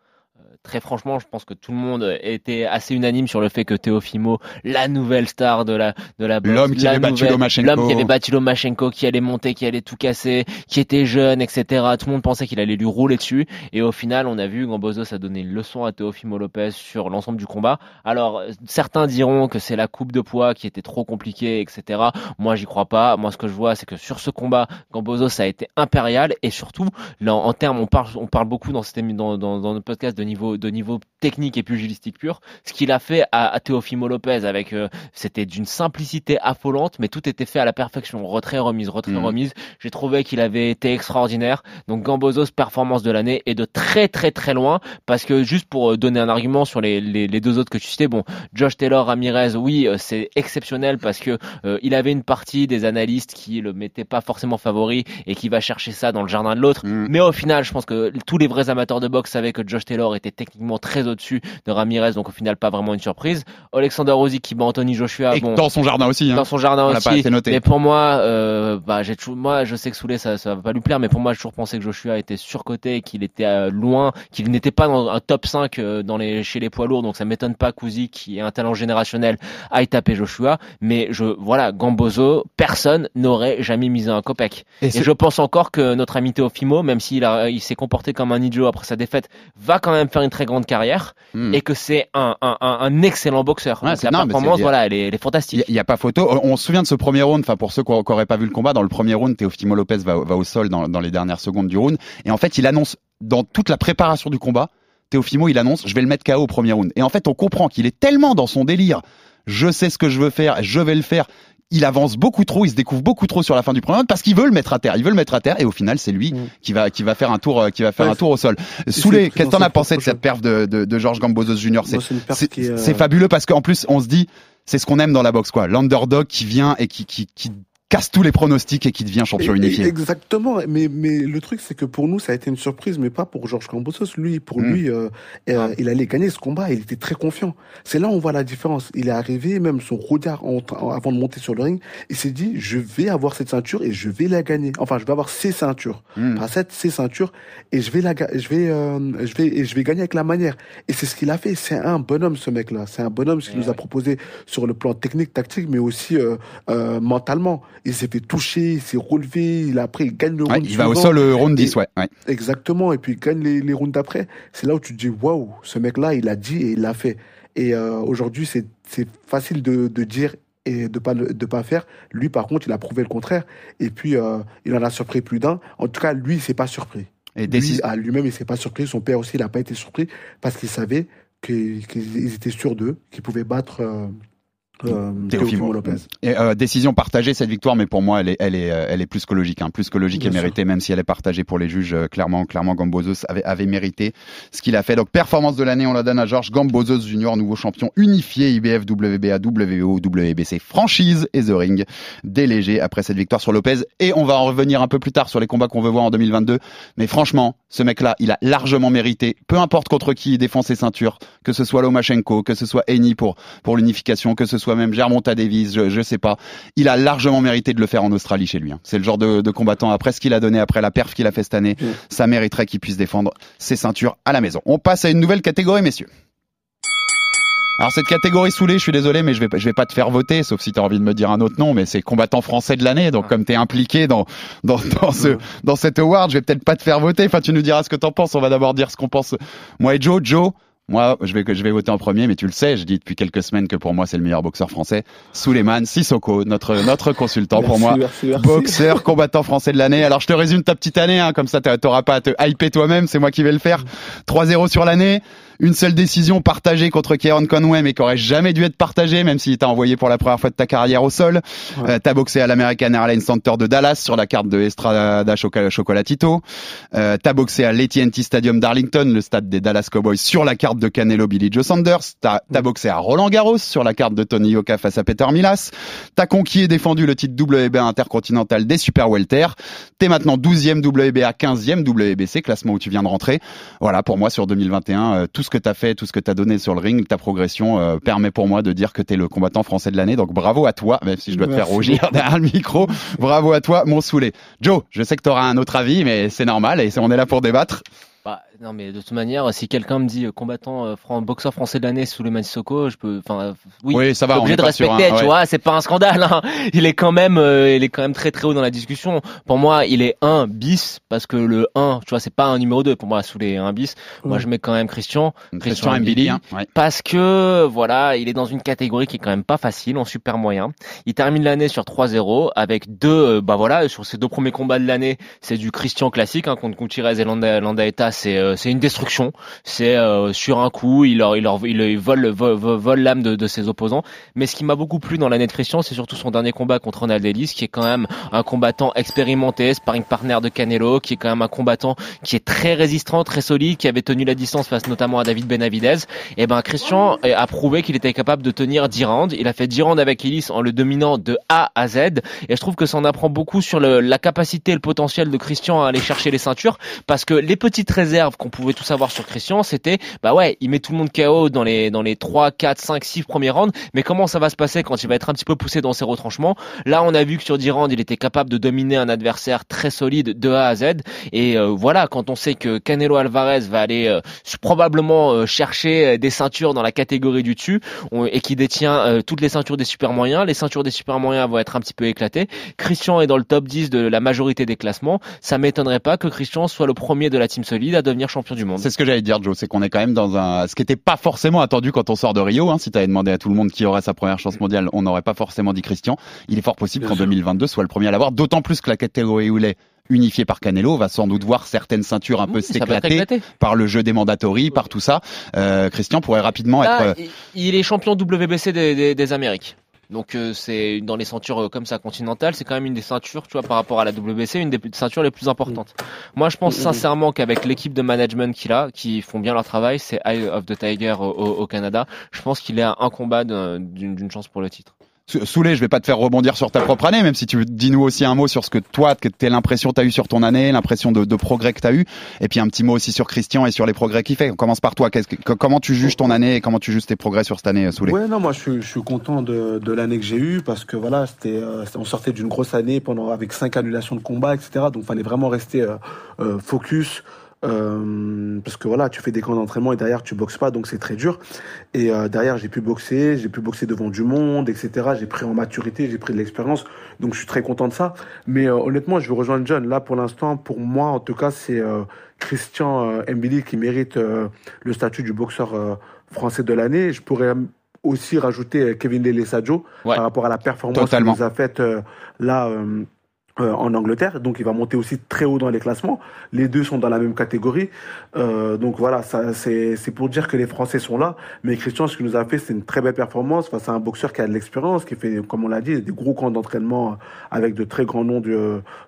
Très franchement, je pense que tout le monde était assez unanime sur le fait que Teofimo, la nouvelle star de la de la L'homme qui avait battu Lomachenko. l'homme qui avait battu Lomachenko, qui allait monter, qui allait tout casser, qui était jeune, etc. Tout le monde pensait qu'il allait lui rouler dessus, et au final, on a vu Gambozos a donné une leçon à Teofimo Lopez sur l'ensemble du combat. Alors, certains diront que c'est la coupe de poids qui était trop compliquée, etc. Moi, j'y crois pas. Moi, ce que je vois, c'est que sur ce combat, Gambozos a été impérial et surtout, là, en termes, on parle, on parle beaucoup dans, cette, dans, dans, dans notre podcast de niveau, de niveau technique et pugilistique pur. Ce qu'il a fait à, à Teofimo Lopez avec, euh, c'était d'une simplicité affolante, mais tout était fait à la perfection. Retrait, remise, retrait, Mhm. remise. J'ai trouvé qu'il avait été extraordinaire. Donc, Gambozos, performance de l'année et de très, très, très loin parce que juste pour euh, donner un argument sur les, les, les deux autres que tu citais, bon, Josh Taylor, Ramirez, oui, euh, c'est exceptionnel parce que euh, il avait une partie des analystes qui le mettaient pas forcément favori et qui va chercher ça dans le jardin de l'autre. Mm. Mais au final, je pense que tous les vrais amateurs de boxe savaient que Josh Taylor était techniquement très au-dessus de Ramirez, donc au final pas vraiment une surprise. Alexander Usyk qui bat Anthony Joshua, Et bon, dans son jardin aussi. Hein. dans son jardin On aussi. pas assez noté. Mais pour moi, euh, bah, j'ai toujours, moi, je sais que Soulé, ça, ça va pas lui plaire, mais pour moi, j'ai toujours pensé que Joshua était surcoté, qu'il était euh, loin, qu'il n'était pas dans un top 5 euh, dans les, chez les poids lourds, donc ça m'étonne pas qu'Uzi, qui est un talent générationnel, aille taper Joshua. Mais je, voilà, Gambozo, personne n'aurait jamais misé un copec. Et je pense encore que notre ami Teofimo, même s'il a, il s'est comporté comme un idiot après sa défaite, va quand même faire une très grande carrière Mm. et que c'est un, un, un, un excellent boxeur. Ouais, Donc la performance, voilà, elle est, elle est fantastique. Il n'y a, pas photo. On, on se souvient de ce premier round. Enfin, pour ceux qui n'auraient pas vu le combat, dans le premier round, Teofimo Lopez va, va au sol dans, dans les dernières secondes du round. Et en fait, il annonce dans toute la préparation du combat, Teofimo, il annonce, je vais le mettre KO au premier round. Et en fait, on comprend qu'il est tellement dans son délire. Je sais ce que je veux faire, je vais le faire. Il avance beaucoup trop, il se découvre beaucoup trop sur la fin du premier round parce qu'il veut le mettre à terre. Il veut le mettre à terre et au final, c'est lui Mm. qui va qui va faire un tour, euh, qui va faire Ouais, un tour au sol. Soulé, qu'est-ce que t'en as pensé de cette perf de, de, de Georges Gambozos Jr. C'est c'est euh, fabuleux parce qu'en plus on se dit c'est ce qu'on aime dans la boxe quoi l'underdog qui vient et qui, qui, qui casse tous les pronostics et qui devient champion Et- unifié Exactement, mais, mais le truc c'est que pour nous ça a été une surprise, mais pas pour Georges Cambosos. Lui, pour Mm. lui, euh, euh, il allait gagner ce combat, il était très confiant. C'est là où on voit la différence. Il est arrivé, même son regard en tra- en- avant de monter sur le ring, il s'est dit je vais avoir cette ceinture et je vais la gagner. Enfin, je vais avoir ces ceintures, Mm. pas cette, ces ceintures, et je vais la, je vais, euh, je vais, et je vais gagner avec la manière. Et c'est ce qu'il a fait. C'est un bonhomme ce mec-là. C'est un bonhomme ce qu'il Ouais, nous a proposé sur le plan technique, tactique, mais aussi euh, euh, mentalement. Il s'est fait toucher, il s'est relevé, il a après il gagne le Ouais, round il va au sol euh, round Et- 10, ouais. ouais. Exactement, et puis il gagne les, les rounds d'après. C'est là où tu te dis, waouh, ce mec-là, il a dit et il l'a fait. Et euh, aujourd'hui, c'est c'est facile de, de dire et de pas le- de pas faire. Lui, par contre, il a prouvé le contraire. Et puis, euh, il en a surpris plus d'un. En tout cas, lui, il s'est pas surpris. Et Lui, à lui-même, il s'est pas surpris. Son père aussi, il n'a pas été surpris parce qu'il savait qu'ils étaient sûrs d'eux, qu'ils pouvaient battre euh, euh, Teofimo Lopez. Et, euh, décision partagée cette victoire, mais pour moi elle est, elle est, euh, elle est plus que logique, hein, plus que logique Bien et sûr. méritée, même si elle est partagée pour les juges. euh, clairement, clairement, Gambozos avait, avait mérité ce qu'il a fait. Donc performance de l'année, on la donne à Georges Gambozos Junior, nouveau champion unifié IBF, WBA, WO, WBC franchise et The Ring, délégué après cette victoire sur Lopez. Et on va en revenir un peu plus tard sur les combats qu'on veut voir en 2022. Mais franchement, ce mec-là, il a largement mérité, peu importe contre qui il défend ses ceintures, que ce soit Lomachenko, que ce soit Eni pour pour l'unification, que ce soit même Germonta Davis, je, je sais pas. Il a largement mérité de le faire en Australie chez lui. hein. C'est le genre de, de combattant, après ce qu'il a donné, après la perf qu'il a fait cette année, ça mériterait qu'il puisse défendre ses ceintures à la maison. On passe à une nouvelle catégorie, messieurs. Alors cette catégorie saoulée, je suis désolé, mais je vais je vais pas te faire voter, sauf si tu as envie de me dire un autre nom, mais c'est combattant français de l'année. Donc comme tu es impliqué dans dans dans ce dans cet award, je vais peut-être pas te faire voter. Enfin, tu nous diras ce que t'en penses. On va d'abord dire ce qu'on pense. Moi et Joe, Joe. Moi, je vais, je vais voter en premier, mais tu le sais, je dis depuis quelques semaines que pour moi c'est le meilleur boxeur français. Souleymane Sissoko, notre notre consultant pour moi, merci, merci. boxeur, combattant français de l'année. Alors je te résume ta petite année, hein, comme ça t'a- t'auras pas à te hyper toi-même, c'est moi qui vais le faire. 3-0 sur l'année, une seule décision partagée contre Kieran Conway, mais qui aurait jamais dû être partagée, même s'il t'a envoyé pour la première fois de ta carrière au sol. Euh, t'as boxé à l'American Airlines Center de Dallas sur la carte de Estrada Chocolatito. Euh, t'as boxé à l'AT&T Stadium d'Arlington, le stade des Dallas Cowboys, sur la carte de Canelo Billy Joe Sanders. T'as as boxé à Roland Garros sur la carte de Tony Yoka face à Peter Milas. T'as conquis et défendu le titre WBA intercontinental des Super Welter. T'es maintenant 12e WBA, 15e WBC, classement où tu viens de rentrer. Voilà, pour moi, sur 2021, euh, tout ce que t'as fait, tout ce que t'as donné sur le ring, ta progression euh, permet pour moi de dire que t'es le combattant français de l'année. Donc bravo à toi, même si je dois te faire rougir derrière le micro. Bravo à toi, mon saoulé. Joe, je sais que t'auras un autre avis, mais c'est normal et on est là pour débattre. Bah, non, mais de toute manière, si quelqu'un me dit euh, combattant euh, fran- boxeur français de l'année sous le Sissoko, je peux, enfin, euh, oui, Oui, ça va, on obligé de respecter, un- tu ouais. vois, c'est pas un scandale. Hein. Il est quand même, euh, il est quand même très très haut dans la discussion. Pour moi, il est un bis parce que le 1, tu vois, c'est pas un numéro 2 pour moi sous les 1 bis. Moi, je mets quand même Christian, Christian Mbili, hein, ouais. parce que voilà, il est dans une catégorie qui est quand même pas facile en super moyen. Il termine l'année sur 3-0 avec deux, euh, bah voilà, sur ses deux premiers combats de l'année, c'est du Christian classique hein, contre Gutiérrez et Landa, Landaeta, c'est euh, c'est une destruction. C'est euh, sur un coup, il leur il leur il, vole vole, vole, l'âme de, de ses opposants. Mais ce qui m'a beaucoup plu dans l'année de Christian, c'est surtout son dernier combat contre Ronald Ellis, qui est quand même un combattant expérimenté, sparring partner de Canelo, qui est quand même un combattant qui est très résistant, très solide, qui avait tenu la distance face notamment à David Benavidez. Et ben Christian a prouvé qu'il était capable de tenir 10 rounds. Il a fait 10 rounds avec Ellis en le dominant de A à Z. Et je trouve que ça en apprend beaucoup sur le, la capacité et le potentiel de Christian à aller chercher les ceintures. Parce que les petites réserves qu'on pouvait tous avoir sur Christian, c'était, bah ouais, il met tout le monde KO dans les, dans les 3, 4, 5, 6 premiers rounds. Mais comment ça va se passer quand il va être un petit peu poussé dans ses retranchements? Là, on a vu que sur 10 rounds, il était capable de dominer un adversaire très solide de A à Z. Et euh, voilà, quand on sait que Canelo Alvarez va aller euh, probablement euh, chercher des ceintures dans la catégorie du dessus et qui détient toutes les ceintures des super moyens, les ceintures des super moyens vont être un petit peu éclatées. Christian est dans le top 10 de la majorité des classements. Ça m'étonnerait pas que Christian soit le premier de la team solide à devenir champion du monde. C'est ce que j'allais dire, Joe, c'est qu'on est quand même dans un, ce qui n'était pas forcément attendu quand on sort de Rio. Hein. Si tu avais demandé à tout le monde qui aurait sa première chance mondiale, on n'aurait pas forcément dit Christian. Il est fort possible qu'en sûr. 2022 soit le premier à l'avoir, d'autant plus que la catégorie où il est unifié par Canelo va sans doute voir certaines ceintures un peu Oui, s'éclater par le jeu des mandatories, par tout ça. Euh, Christian pourrait rapidement Là, être. euh, il- il est champion WBC des, des, des Amériques. Donc euh, c'est dans les ceintures euh, comme ça continentales, c'est quand même une des ceintures, tu vois, par rapport à la WBC, une des ceintures les plus importantes. Moi, je pense Mm, mm, mm. sincèrement qu'avec l'équipe de management qu'il a, qui font bien leur travail, c'est Eye of the Tiger au, au- au Canada. Je pense qu'il est à un combat d'un- d'une d'une chance pour le titre. Sou- Soulé, je vais pas te faire rebondir sur ta propre année, même si tu dis-nous aussi un mot sur ce que toi, t'es l'impression que t'as eu sur ton année, l'impression de, progrès que t'as eu, et puis un petit mot aussi sur Christian et sur les progrès qu'il fait. On commence par toi. Que- comment tu juges ton année et comment tu juges tes progrès sur cette année, Soulé Ouais, non, moi je suis, je suis content de, de l'année que j'ai eue parce que voilà, c'était, euh, on sortait d'une grosse année pendant avec cinq annulations de combat, etc. Donc fallait vraiment rester euh, euh, focus. Euh, parce que voilà, tu fais des camps d'entraînement et derrière tu boxes pas, donc c'est très dur. Et euh, derrière, j'ai pu boxer, j'ai pu boxer devant du monde, etc. J'ai pris en maturité, j'ai pris de l'expérience, donc je suis très content de ça. Mais euh, honnêtement, je veux rejoindre John. Là, pour l'instant, pour moi, en tout cas, c'est euh, Christian euh, Mbili qui mérite euh, le statut du boxeur euh, français de l'année. Je pourrais aussi rajouter Kevin Lele Sadio Ouais. par rapport à la performance qu'il nous a faite euh, là. Euh, euh, en Angleterre, donc il va monter aussi très haut dans les classements. Les deux sont dans la même catégorie, Euh, donc voilà, c'est c'est pour dire que les Français sont là. Mais Christian, ce qu'il nous a fait, c'est une très belle performance face à un boxeur qui a de l'expérience, qui fait, comme on l'a dit, des gros camps d'entraînement avec de très grands noms du,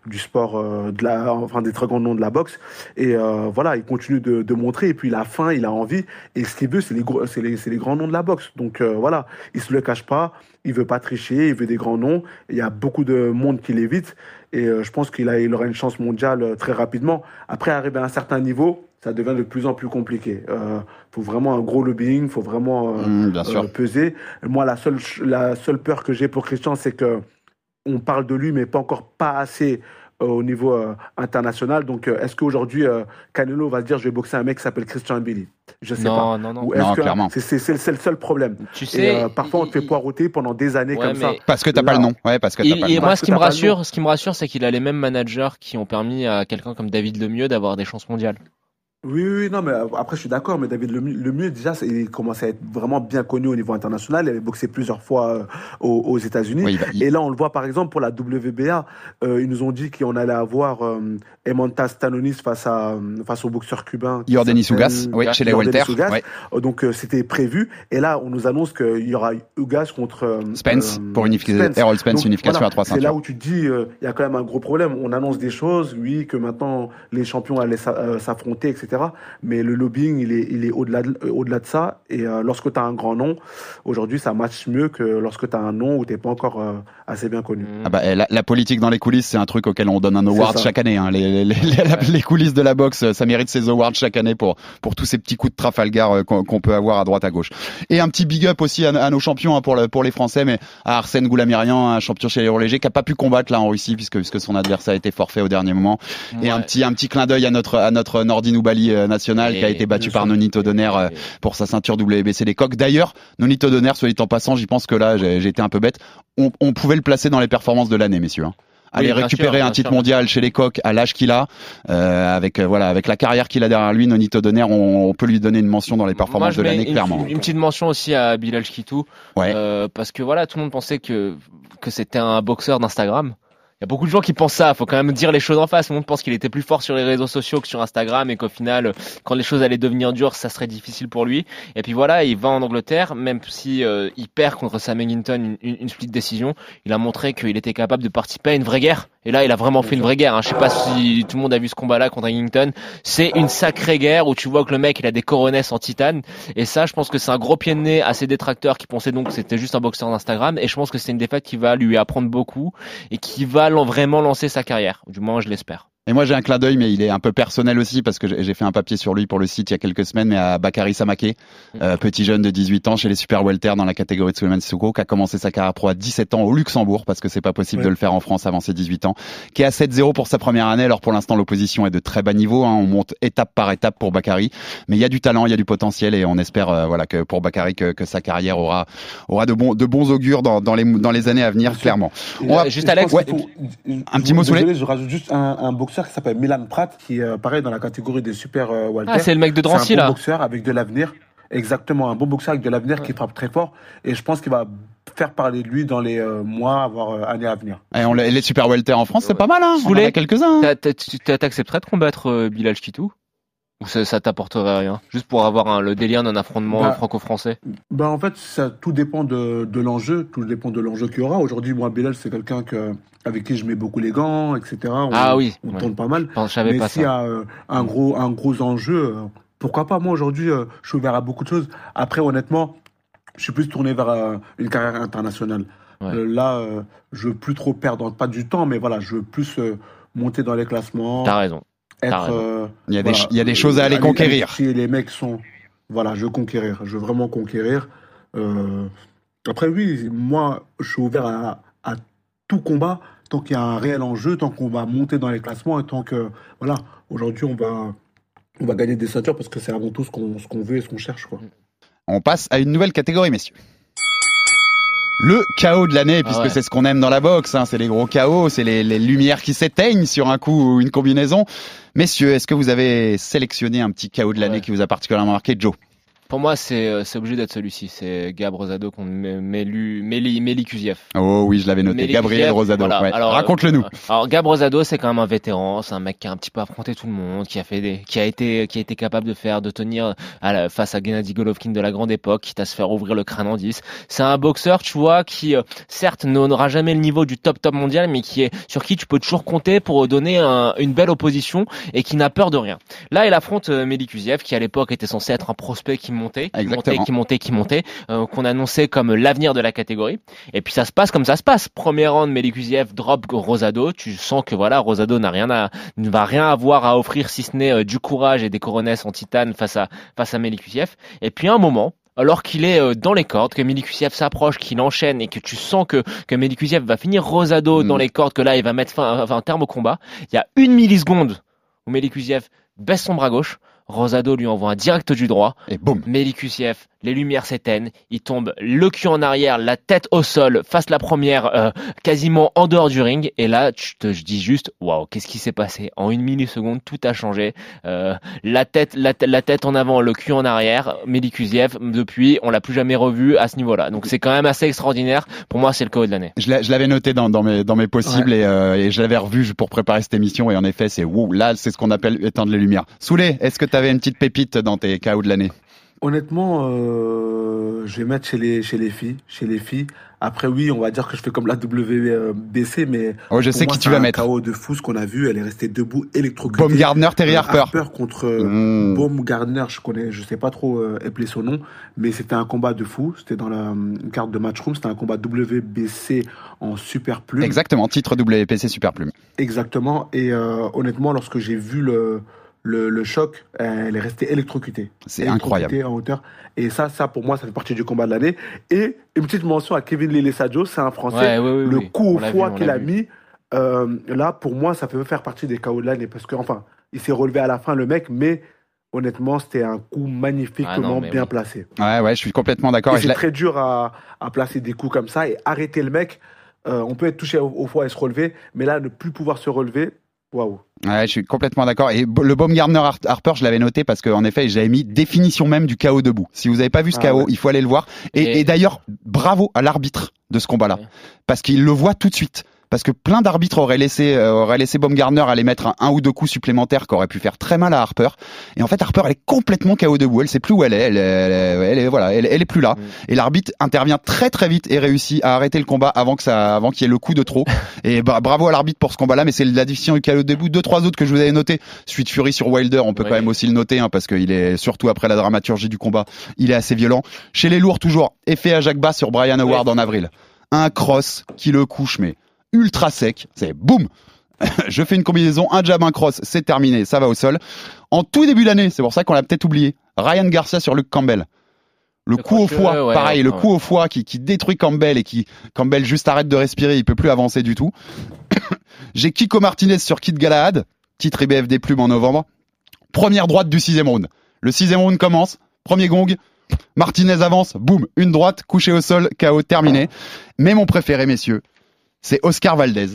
du sport, euh, de la, enfin des très grands noms de la boxe. Et euh, voilà, il continue de, de montrer. Et puis il a faim, il a envie. Et ce qu'il veut, c'est les, gros- c'est les, c'est les grands noms de la boxe. Donc euh, voilà, il se le cache pas. Il veut pas tricher, il veut des grands noms. Il y a beaucoup de monde qui l'évite. Et euh, je pense qu'il a, il aura une chance mondiale euh, très rapidement. Après, arriver à un certain niveau, ça devient de plus en plus compliqué. Euh, faut vraiment un gros lobbying, faut vraiment euh, Mmh, bien sûr. euh, peser. Moi, la seule, la seule peur que j'ai pour Christian, c'est que on parle de lui, mais pas encore pas assez au niveau euh, international. Donc, euh, est-ce qu'aujourd'hui, euh, Canelo va se dire, je vais boxer un mec qui s'appelle Christian Billy? Je sais Non, pas. non, non. Ou est-ce Non, que- clairement. C'est c'est- c'est le- c'est le seul problème. Tu Et sais, euh, parfois, on te fait poireauter pendant des années Ouais, comme ça. Parce que t'as pas le nom. Ouais, parce que t'as Il- pas le et nom. moi, ce qui me rassure, ce qui me rassure, c'est qu'il a les mêmes managers qui ont permis à quelqu'un comme David Lemieux d'avoir des chances mondiales. Oui, oui, non, mais après, je suis d'accord, mais David le, le mieux, déjà, il commençait à être vraiment bien connu au niveau international. Il avait boxé plusieurs fois euh, aux, aux États-Unis. Oui, bah, il- Et là, on le voit, par exemple, pour la WBA, euh, ils nous ont dit qu'on allait avoir euh, Emanta Stanonis face, à, euh, face au boxeur cubain. Yordenis Ugas, oui, chez les Welter. Ouais. Donc, euh, c'était prévu. Et là, on nous annonce qu'il y aura Ugas contre Spence, pour unifier, Spence. Errol Spence, Donc, unification voilà, à trois C'est là où tu te dis, il y a quand même un gros problème. On annonce des choses, oui, que maintenant les champions allaient s'a- s'affronter, etc. Mais le lobbying, il est, euh, au-delà de ça. Et euh, lorsque tu as un grand nom, aujourd'hui, ça match mieux que lorsque tu as un nom où tu n'es pas encore euh, assez bien connu. Ah bah, eh, la, la politique dans les coulisses, c'est un truc auquel on donne un award chaque année. Hein. Les, les, les, les- les coulisses de la boxe, ça mérite ces awards chaque année pour pour tous ces petits coups de Trafalgar euh, qu'on peut avoir à droite à gauche. Et un petit big up aussi à, à nos champions hein, pour le, pour les Français, mais à Arsène Goulamirian, un champion chez les légers, qui a pas pu combattre là en Russie puisque puisque son adversaire a été forfait au dernier moment. Et un petit un petit clin d'œil à notre à notre Nordin Oubali euh, national qui a été battu par. Nonito Donner euh, pour sa ceinture WBC des coques. D'ailleurs, Nonito Donner, soit dit en passant, j'y pense que là j'ai j'ai été un peu bête. On, on pouvait le placer dans les performances de l'année, messieurs. hein. Aller récupérer sûr, un titre sûr. mondial chez les coques à l'âge qu'il a, euh, avec euh, voilà, avec la carrière qu'il a derrière lui, Nonito Donner, on, on peut lui donner une mention dans les performances de l'année, clairement. Une, petite mention aussi à Bilal Chitou, Ouais. euh, parce que voilà, tout le monde pensait que que c'était un boxeur d'Instagram. Il y a beaucoup de gens qui pensent ça. Faut quand même dire les choses en face. Tout le monde pense qu'il était plus fort sur les réseaux sociaux que sur Instagram et qu'au final, quand les choses allaient devenir dures, ça serait difficile pour lui. Et puis voilà, il va en Angleterre, même si euh, il perd contre Sam Hennington une, une, split décision, il a montré qu'il était capable de participer à une vraie guerre. Et là, il a vraiment fait une vraie guerre. Hein. Je sais pas si tout le monde a vu ce combat-là contre Hennington. C'est une sacrée guerre où tu vois que le mec, il a des coronesses en titane. Et ça, je pense que c'est un gros pied de nez à ses détracteurs qui pensaient donc que c'était juste un boxeur d'Instagram. Et je pense que c'est une défaite qui va lui apprendre beaucoup et qui va lan- vraiment lancer sa carrière. Du moins, je l'espère. Et moi j'ai un clin d'œil, mais il est un peu personnel aussi parce que j'ai fait un papier sur lui pour le site il y a quelques semaines, mais à Bakary Samaké, euh, petit jeune de 18 ans chez les super welter dans la catégorie de Suleiman Sissoko, qui a commencé sa carrière pro à 17 ans au Luxembourg parce que c'est pas possible Ouais. de le faire en France avant ses 18 ans, qui est à 7-0 pour sa première année. Alors pour l'instant l'opposition est de très bas niveau, hein, on monte étape par étape pour Bakary, mais il y a du talent, il y a du potentiel et on espère euh, voilà que pour Bakary que, que sa carrière aura aura de bons de bons augures dans, dans les dans les années à venir clairement. On va- Juste Alex, ouais. faut- Un petit mot, Désolé, Souley je rajoute juste un, un boxeur qui s'appelle Milan Pratt, qui est euh, pareil dans la catégorie des super euh, Walter. Ah, c'est le mec de Drancy, C'est un bon là. boxeur avec de l'avenir. Exactement, un bon boxeur avec de l'avenir qui frappe très fort. Et je pense qu'il va faire parler de lui dans les euh, mois, voire euh, années à venir. Et on, les super welter en France c'est pas mal, hein. on en a quelques-uns. hein. T'accepterais de combattre euh, Bilal Chitou Ou ça, ça t'apporterait rien? Juste pour avoir un- le délire d'un affrontement Bah, franco-français? Ben en fait, ça tout dépend de, de l'enjeu, tout dépend de l'enjeu qu'il y aura. Aujourd'hui, moi, Bilal, c'est quelqu'un que avec qui je mets beaucoup les gants, etc. On, Ah oui, on ouais. tourne pas mal. Je savais Mais s'il y a euh, un gros un gros enjeu, euh, pourquoi pas? Moi aujourd'hui, euh, je suis ouvert à beaucoup de choses. Après, honnêtement, je suis plus tourné vers euh, une carrière internationale. Ouais. Là, je veux plus trop perdre, pas du temps, mais voilà, je veux plus monter dans les classements, T'as raison. Être. euh, Il y a des voilà, ch- il y a des choses à aller conquérir. Si les mecs sont, voilà, je veux conquérir, je veux vraiment conquérir. Euh, après, oui, moi, je suis ouvert à, à tout combat tant qu'il y a un réel enjeu, tant qu'on va monter dans les classements et tant que, voilà, aujourd'hui, on va, on va gagner des ceintures parce que c'est avant tout ce qu'on ce qu'on veut et ce qu'on cherche. Quoi. On passe à une nouvelle catégorie, messieurs. Le chaos de l'année, puisque Ah ouais. c'est ce qu'on aime dans la boxe, hein, c'est les gros chaos, c'est les, les lumières qui s'éteignent sur un coup ou une combinaison. Messieurs, est-ce que vous avez sélectionné un petit chaos de l'année Ouais. qui vous a particulièrement marqué, Joe? Pour moi, c'est euh, c'est obligé d'être celui-ci. C'est Gab Rosado contre Méli Méli Kuziev. Oh oui, je l'avais noté. Méli Gabriel Kuziev, Rosado. voilà. ouais. Alors, Raconte-le nous. euh, Alors Gab Rosado, c'est quand même un vétéran, c'est un mec qui a un petit peu affronté tout le monde, qui a fait des, qui a été, qui a été capable de faire, de tenir à la- face à Gennady Golovkin de la grande époque, quitte à se faire ouvrir le crâne en 10. C'est un boxeur, tu vois, qui euh, certes n'aura jamais le niveau du top top mondial, mais qui est sur qui tu peux toujours compter pour donner un- une belle opposition et qui n'a peur de rien. Là, il affronte Meli Kuziev, qui à l'époque était censé être un prospect qui montait, qui montait, qui montait, qui montait, euh, qu'on annonçait comme l'avenir de la catégorie. Et puis ça se passe comme ça se passe. Premier round, Melikuziev drop Rosado. Tu sens que voilà, Rosado n'a rien à, ne va rien avoir à offrir si ce n'est euh, du courage et des coronesses en titane face à face à Melikuziev. Et puis à un moment. Alors qu'il est euh, dans les cordes, que Melikuziev s'approche, qu'il enchaîne et que tu sens que, que Melikuziev va finir Rosado Mm. dans les cordes, que là il va mettre fin, enfin, un terme au combat. Il y a une milliseconde où Melikuziev baisse son bras gauche, Rosado lui envoie un direct du droit, Et boum. Les lumières s'éteignent, il tombe le cul en arrière, la tête au sol, face la première, euh, quasiment en dehors du ring. Et là, tu te, je dis juste, waouh, qu'est-ce qui s'est passé? En une milliseconde, tout a changé. Euh, la tête, la, tête- la tête en avant, le cul en arrière. Melikuziev, depuis, on l'a plus jamais revu à ce niveau-là. Donc c'est quand même assez extraordinaire. Pour moi, c'est le KO de l'année. Je l'a- je l'avais noté dans, dans mes, dans mes possibles et, euh, et je l'avais revu pour préparer cette émission et en effet c'est wow, là c'est ce qu'on appelle éteindre les lumières. Soulé, est-ce que tu avais une petite pépite dans tes KO de l'année? Honnêtement, euh, je vais mettre chez les, chez les filles. Chez les filles. Après, oui, on va dire que je fais comme la WBC, mais. Oh je sais moi, qui tu vas un mettre. KO de fou, ce qu'on a vu. Elle est restée debout, électrocutée. Baumgardner, Terry Euh, Harper. contre euh, Mmh. Baumgardner, je connais, je sais pas trop euh, épeler son nom, mais c'était un combat de fou. C'était dans la euh, carte de matchroom. C'était un combat WBC en super plume. Exactement, titre WPC Super Plume. Exactement. Et euh, honnêtement, lorsque j'ai vu le, le, le choc, elle est restée électrocutée. C'est incroyable. en hauteur. Et ça, ça pour moi, ça fait partie du combat de l'année. Et une petite mention à Kevin Lele Sadio, c'est un Français. Ouais, le oui. coup au foie qu'il a mis, euh, là, pour moi, ça peut faire partie des KO de l'année. Parce que, enfin, il s'est relevé à la fin, le mec, mais honnêtement, c'était un coup magnifiquement Ah bien oui. placé. Ouais ouais, je suis complètement d'accord. C'est très dur à, à placer des coups comme ça et arrêter le mec. Euh, on peut être touché au, au foie et se relever, mais là, ne plus pouvoir se relever, waouh. Ouais, je suis complètement d'accord. Et le Baumgartner Har- Harper, je l'avais noté parce qu'en effet, j'avais mis définition même du KO debout. Si vous n'avez pas vu ce Ah ouais. il faut aller le voir. Et, Et- et d'ailleurs, bravo à l'arbitre de ce combat-là, Ouais. parce qu'il le voit tout de suite. Parce que plein d'arbitres auraient laissé euh, auraient laissé Baumgartner aller mettre un, un ou deux coups supplémentaires qui auraient pu faire très mal à Harper. Et en fait, Harper elle est complètement KO debout. Elle sait plus où elle est. Elle, est- elle, est- elle est voilà, elle, elle est plus là. Mm. Et l'arbitre intervient très très vite et réussit à arrêter le combat avant que ça, avant qu'il y ait le coup de trop. Et bah, bravo à l'arbitre pour ce combat-là. Mais c'est la division du KO debout. Deux trois autres que je vous avais noté. Suite Fury sur Wilder, on peut Ouais. quand même aussi le noter hein, parce qu'il est surtout après la dramaturgie du combat, il est assez violent. Chez les lourds toujours, effet à Jacques Bass sur Brian Howard en avril. Un cross qui le couche mais ultra sec. C'est boum. Je fais une combinaison, un jab, un cross, c'est terminé, ça va au sol. En tout début d'année, c'est pour ça qu'on l'a peut-être oublié. Ryan Garcia sur Luke Campbell. Le, coup au foie, ouais, pareil, ouais, le coup au foie qui, qui détruit Campbell et qui Campbell juste arrête de respirer, il peut plus avancer du tout. J'ai Kiko Martinez sur Kid Galahad, titre IBF des plumes en novembre. Première droite du sixième round. Le sixième round commence, premier gong, Martinez avance, boum, une droite, couché au sol, KO terminé. Mais mon préféré, messieurs, c'est Oscar Valdez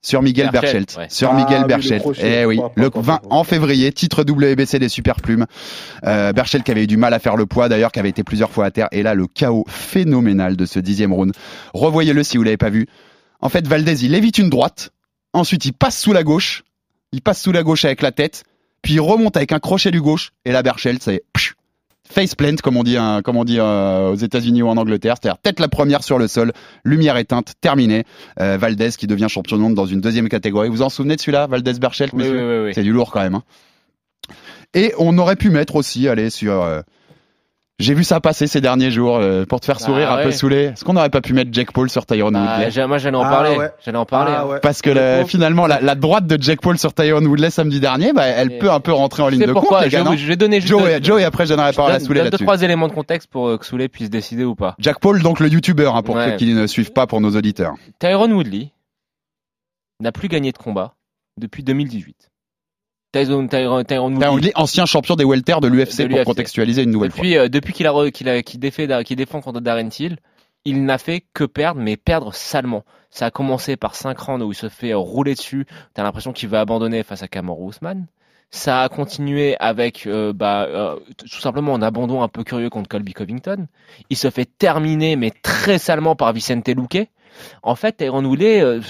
sur Miguel Berchelt, ouais. Sur Ah Miguel oui, le Berchelt. Eh oui, le pas, 20 pas. en février, titre WBC des super plumes. Euh, Berchelt qui avait eu du mal à faire le poids d'ailleurs, qui avait été plusieurs fois à terre. Et là, le chaos phénoménal de ce dixième round. Revoyez-le si vous l'avez pas vu. En fait, Valdez, il évite une droite. Ensuite, il passe sous la gauche. Il passe sous la gauche avec la tête. Puis il remonte avec un crochet du gauche. Et là, Berchelt, c'est psh, face plant, comme on dit, hein, comme on dit euh, aux États-Unis ou en Angleterre. C'est-à-dire tête la première sur le sol, lumière éteinte, terminé. Euh, Valdez qui devient champion du monde dans une deuxième catégorie. Vous vous en souvenez de celui-là, Valdez Berchelt, Oui, oui, oui, oui. C'est du lourd quand même. hein. Et on aurait pu mettre aussi, allez, sur. J'ai vu ça passer ces derniers jours euh, pour te faire Ah sourire un peu saoulé. Est-ce qu'on n'aurait pas pu mettre Jack Paul sur Tyrone Ah, Woodley? J'ai- moi, j'allais en Ah, parler. ouais. J'allais en parler. Ah hein. ouais. Parce que Le finalement, la, la droite de Jack Paul sur Tyrone Woodley samedi dernier, bah, elle Et- peut un peu rentrer en ligne de pourquoi compte, je, gars, je vais donner juste Joe, deux- et, Joe, et après, je donnerai la parole à Souley donne deux, là-dessus. trois éléments de contexte pour euh, que Souley puisse décider ou pas. Jack Paul, donc le youtubeur, hein, pour Ouais. ceux qui ne suivent pas pour nos auditeurs. Tyrone Woodley n'a plus gagné de combat depuis 2018. Tyson, Tyron, Tyron Tyron Woodley, ancien champion des welter de l'UFC pour contextualiser une nouvelle depuis, euh, depuis qu'il a, qu'il a, qu'il défait, qu'il défend contre Darren Till, il n'a fait que perdre, mais perdre salement. Ça a commencé par 5 rounds où il se fait euh, rouler dessus. T'as l'impression qu'il va abandonner face à Kamaru Usman. Ça a continué avec euh, bah, euh, tout simplement un abandon un peu curieux contre Colby Covington. Il se fait terminer, mais très salement par Vicente Luque. En fait, Tyron Woodley, euh,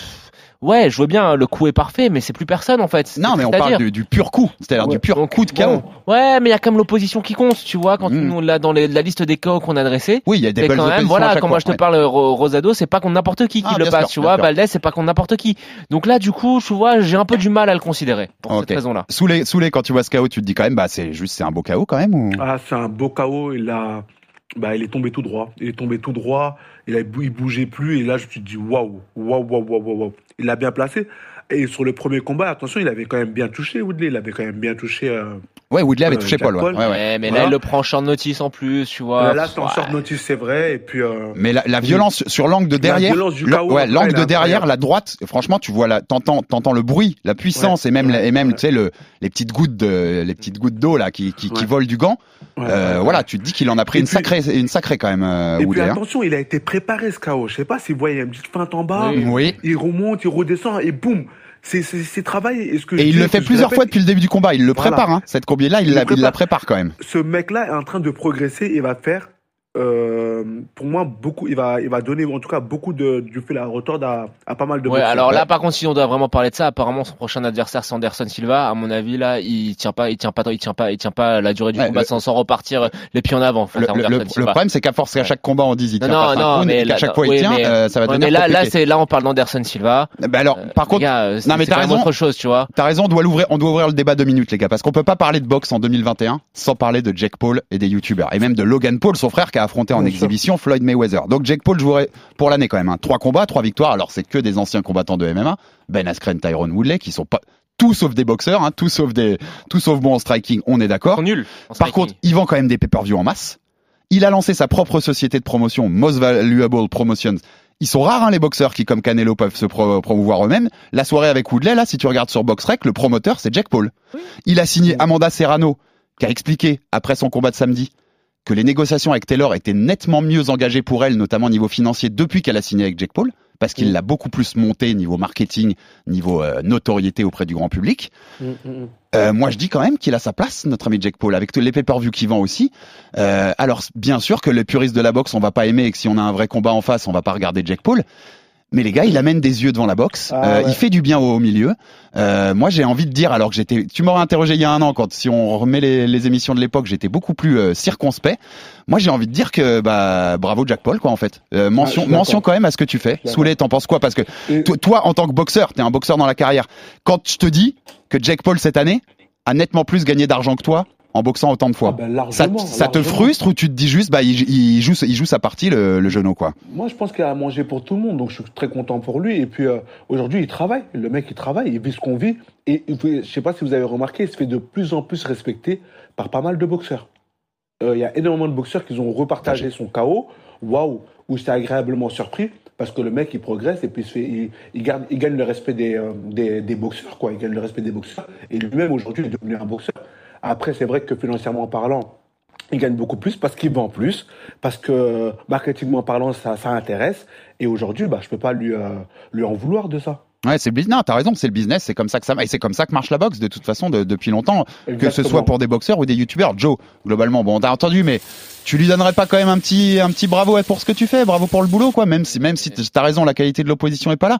ouais, je vois bien, le coup est parfait, mais c'est plus personne en fait. Non, mais on parle du, du pur coup, c'est-à-dire Ouais, du pur donc, coup de KO. bon, ouais, mais il y a quand même l'opposition qui compte, tu vois, quand Mm. nous, là, dans les- la liste des KO qu'on a dressé. Oui, il y a des belles quand même, voilà, quand moi je te ouais. parle Ro- Rosado, c'est pas contre n'importe qui qui Ah, le passe, sûr, tu vois. Valdez, c'est pas contre n'importe qui. Donc là, du coup, tu vois, j'ai un peu du mal à le considérer pour cette raison-là. Sous les, sous les, quand tu vois ce KO, tu te dis quand même, bah, c'est juste, c'est un beau KO quand même ou... Ah, c'est un beau KO. Il a, bah, il est tombé tout droit. Il est tombé tout droit. Il a, il bougeait plus. Et là, je me suis dit, waouh, waouh, waouh, waouh, waouh. Il l'a bien placé. Et sur le premier combat, attention, il avait quand même bien touché Woodley. Il avait quand même bien touché. euh, Ouais, Woodley avait Euh, touché Jack Paul, ouais. Paul. ouais, ouais. Ouais, mais Voilà. là, il le prend en short notice en plus, tu vois. là, c'est en Ouais. short notice, c'est vrai. Et puis, euh, Mais la, la violence sur l'angle de derrière, violence du le- KO, ouais, l'angle de derrière, la droite, franchement, tu vois la, t'entends, t'entends le bruit, la puissance et même, Ouais, et même, tu sais, le, les petites gouttes de, les petites gouttes d'eau là qui, qui, qui volent du gant. ouais, Euh, ouais, voilà, tu te dis qu'il en a pris Et une puis- sacrée, une sacrée quand même, euh, Et puis hein. attention, il a été préparé ce KO. Je sais pas si vous voyez, il y a une petite feinte en bas. Oui. Il remonte, il redescend et boum. C'est, travaillé. Et, ce que je Et il dis, le fait plusieurs fois depuis le début du combat. Il le Voilà. prépare, hein. Cette combien-là, il, Il la, il la prépare. prépare quand même. ce mec-là est en train de progresser et va faire, euh, pour moi, beaucoup. Il va, il va donner en tout cas beaucoup de, du fil à retordre à, à pas mal de Ouais, boxeurs. alors là, par contre, si on doit vraiment parler de ça, apparemment, son prochain adversaire, c'est Anderson Silva. À mon avis, là, il tient pas, il tient pas, il tient pas, il tient pas la durée du Ouais, combat le- sans, sans repartir les pieds en avant. Le, problème, c'est qu'à force qu'à chaque combat on dise il Non, tient non, pas non, rounds, mais et qu'à chaque fois il oui, tient, mais- euh, ça va Ouais, devenir mais là, là, c'est, là, on parle d'Anderson Silva. Bah alors, Euh, par contre, gars, c'est non, mais t'as raison. autre chose, tu vois. T'as raison, on doit l'ouvrir, on doit ouvrir le débat deux minutes, les gars, parce qu'on peut pas parler de boxe en 2021 sans parler de Jake Paul et des youtubeurs, et même de Logan Paul, son frère qui a affronté en Bien sûr. exhibition Floyd Mayweather. Donc Jake Paul jouerait pour l'année quand même, hein. trois combats, trois victoires. Alors c'est que des anciens combattants de MMA, Ben Askren, Tyrone Woodley, qui sont pas tout sauf des boxeurs, hein, tout sauf des, tout sauf bons en striking, on est d'accord. en Par contre, il vend quand même des pay-per-view en masse. Il a lancé sa propre société de promotion, Most Valuable Promotions. Ils sont rares, hein, les boxeurs qui, comme Canelo, peuvent se pro- promouvoir eux-mêmes. La soirée avec Woodley, là, si tu regardes sur BoxRec, le promoteur, c'est Jack Paul. Il a signé Amanda Serrano, qui a expliqué, après son combat de samedi, que les négociations avec Taylor étaient nettement mieux engagées pour elle, notamment au niveau financier, depuis qu'elle a signé avec Jack Paul, parce qu'il Mm. l'a beaucoup plus monté niveau marketing, niveau euh, notoriété auprès du grand public. Mm, mm. Euh, moi, je dis quand même qu'il a sa place, notre ami Jack Paul, avec tous les pay-per-view qu'il vend aussi. Euh, alors, bien sûr que les puristes de la boxe, on va pas aimer et que si on a un vrai combat en face, on va pas regarder Jack Paul. Mais les gars, il amène des yeux devant la boxe. Ah Euh, ouais. Il fait du bien au, au milieu. Euh, moi, j'ai envie de dire, alors que j'étais, tu m'aurais interrogé il y a un an, quand si on remet les, les émissions de l'époque, j'étais beaucoup plus euh, circonspect. Moi, j'ai envie de dire que bah bravo Jack Paul, quoi, en fait. Euh, mention, Ah, d'accord. mention quand même à ce que tu fais. Soulé, t'en penses quoi? Parce que Et- toi, toi, en tant que boxeur, t'es un boxeur dans la carrière. Quand je te dis que Jack Paul cette année a nettement plus gagné d'argent que toi en boxant autant de fois, Ah ben, ça, te frustre ou tu te dis juste bah il, il joue il joue sa partie le, le genou quoi? Moi, je pense qu'il a à manger pour tout le monde, donc je suis très content pour lui. Et puis, euh, aujourd'hui, il travaille. Le mec, il travaille, il vit ce qu'on vit. Et je sais pas si vous avez remarqué, il se fait de plus en plus respecter par pas mal de boxeurs. Euh, Il y a énormément de boxeurs qui ont repartagé son chaos. Waouh, où j'étais agréablement surpris. Parce que le mec, il progresse et puis il, se fait, il, il garde, il gagne le respect des, euh, des, des boxeurs, quoi. Il gagne le respect des boxeurs. Et lui-même, aujourd'hui, il est devenu un boxeur. Après, c'est vrai que financièrement parlant, il gagne beaucoup plus parce qu'il vend plus, parce que marketingment parlant, ça, ça intéresse. Et aujourd'hui, bah, je peux pas lui, euh, lui en vouloir de ça. Ouais, c'est le business. Non, t'as raison, c'est le business, c'est comme ça que ça et c'est comme ça que marche la boxe de toute façon de- depuis longtemps, que ce soit pour des boxeurs ou des youtubeurs. Joe, globalement, bon, t'as entendu, mais tu lui donnerais pas quand même un petit un petit bravo pour ce que tu fais, bravo pour le boulot quoi, même si même si t'as raison, la qualité de l'opposition est pas là.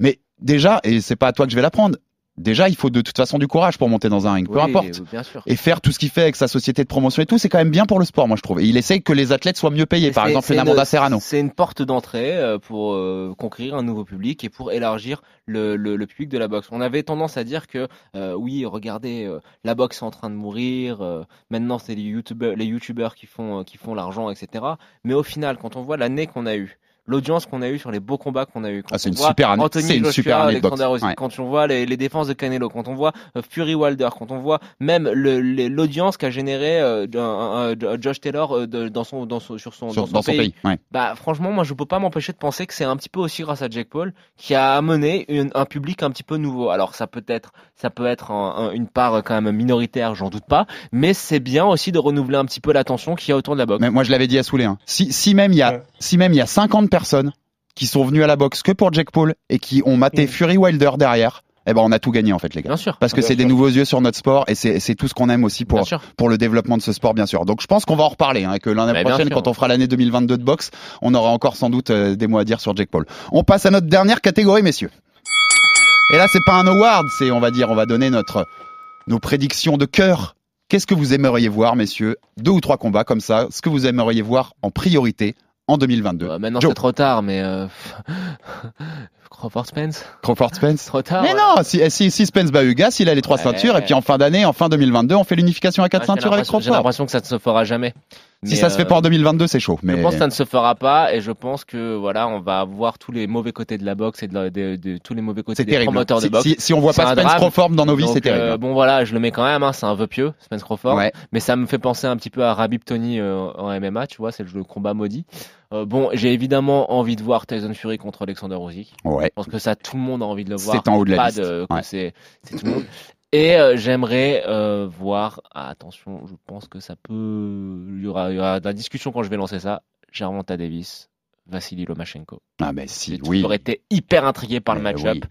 Mais déjà, et c'est pas à toi que je vais l'apprendre. Déjà, il faut de toute façon du courage pour monter dans un ring, peu importe. Bien sûr. et faire tout ce qu'il fait avec sa société de promotion et tout, c'est quand même bien pour le sport, moi je trouve. Et il essaye que les athlètes soient mieux payés, par exemple c'est une Amanda une- Serrano. C'est une porte d'entrée euh, pour euh, conquérir un nouveau public et pour élargir le, le, le public de la boxe. On avait tendance à dire que euh, oui, regardez, euh, la boxe est en train de mourir. euh, maintenant, c'est les youtubeurs, les youtubeurs qui font euh, qui font l'argent, etc. Mais au final, quand on voit l'année qu'on a eue, l'audience qu'on a eu sur les beaux combats qu'on a eu. Ah, c'est une super année. Anthony C'est une Joshua, super. Alexander Usyk, Ouais. quand on voit les, les défenses de Canelo, quand on voit euh, Fury Wilder, quand on voit même l'audience qu'a généré euh, un- un- un Josh Taylor euh, de- dans son, dans son, sur son, Sur- dans son pays. ouais. Bah franchement, moi je peux pas m'empêcher de penser que c'est un petit peu aussi grâce à Jake Paul qui a amené une- un public un petit peu nouveau. Alors ça peut être, ça peut être un- un- une part quand même minoritaire, j'en doute pas, mais c'est bien aussi de renouveler un petit peu l'attention qu'il y a autour de la boxe. Mais moi, je l'avais dit à Soulé. Hein. Si, si même il y a, Ouais. si même il y a 50 personnes qui sont venues à la boxe que pour Jack Paul et qui ont maté Mm. Fury Wilder derrière, eh ben, on a tout gagné en fait, les gars. Bien sûr. Parce que c'est des nouveaux yeux sur notre sport et c'est tout ce qu'on aime aussi pour pour le développement de ce sport, bien sûr. Donc je pense qu'on va en reparler, hein, et que l'année prochaine, quand on fera l'année 2022 de boxe, on aura encore sans doute euh, des mots à dire sur Jack Paul. On passe à notre dernière catégorie, messieurs. Et là, c'est pas un award, c'est on va dire, on va donner notre nos prédictions de cœur. Qu'est-ce que vous aimeriez voir, messieurs? Deux ou trois combats comme ça. Ce que vous aimeriez voir en priorité en 2022. Euh, maintenant c'est trop tard, mais euh... Crawford Spence, Crawford Spence. trop tard. Mais ouais. non, si, si, si Spence bat il a les trois Ouais. ceintures et puis en fin d'année, en fin 2022, on fait l'unification à quatre Ouais, j'ai ceintures avec l'impression- J'ai Crawford. l'impression que ça ne se fera jamais. Si ça se fait euh, pas en 2022, c'est chaud. Mais Je pense que ça ne se fera pas et je pense que voilà, on va voir tous les mauvais côtés de la boxe et de, la- de- de- tous les mauvais côtés des terrible. promoteurs Si, de boxe. si, si on voit pas Spence. Crawford dans nos vies, c'est terrible. euh, bon voilà, je le mets quand même, hein, c'est un vœu pieux, Spence Crawford. ouais. Mais ça me fait penser un petit peu à Rabib Tony euh, en MMA, tu vois, c'est le combat maudit. Bon, j'ai évidemment envie de voir Tyson Fury contre Alexander Usyk. Ouais. Je pense que ça, tout le monde a envie de le voir. C'est en haut de la liste. de- Ouais. c'est tout le monde. Et euh, j'aimerais euh, voir. ah, attention, je pense que ça peut. Il y aura, y aura de la discussion quand je vais lancer ça. Gervonta Davis, Vassili Lomachenko. Ah mais si, oui. toujours été hyper intrigué par le match-up. oui.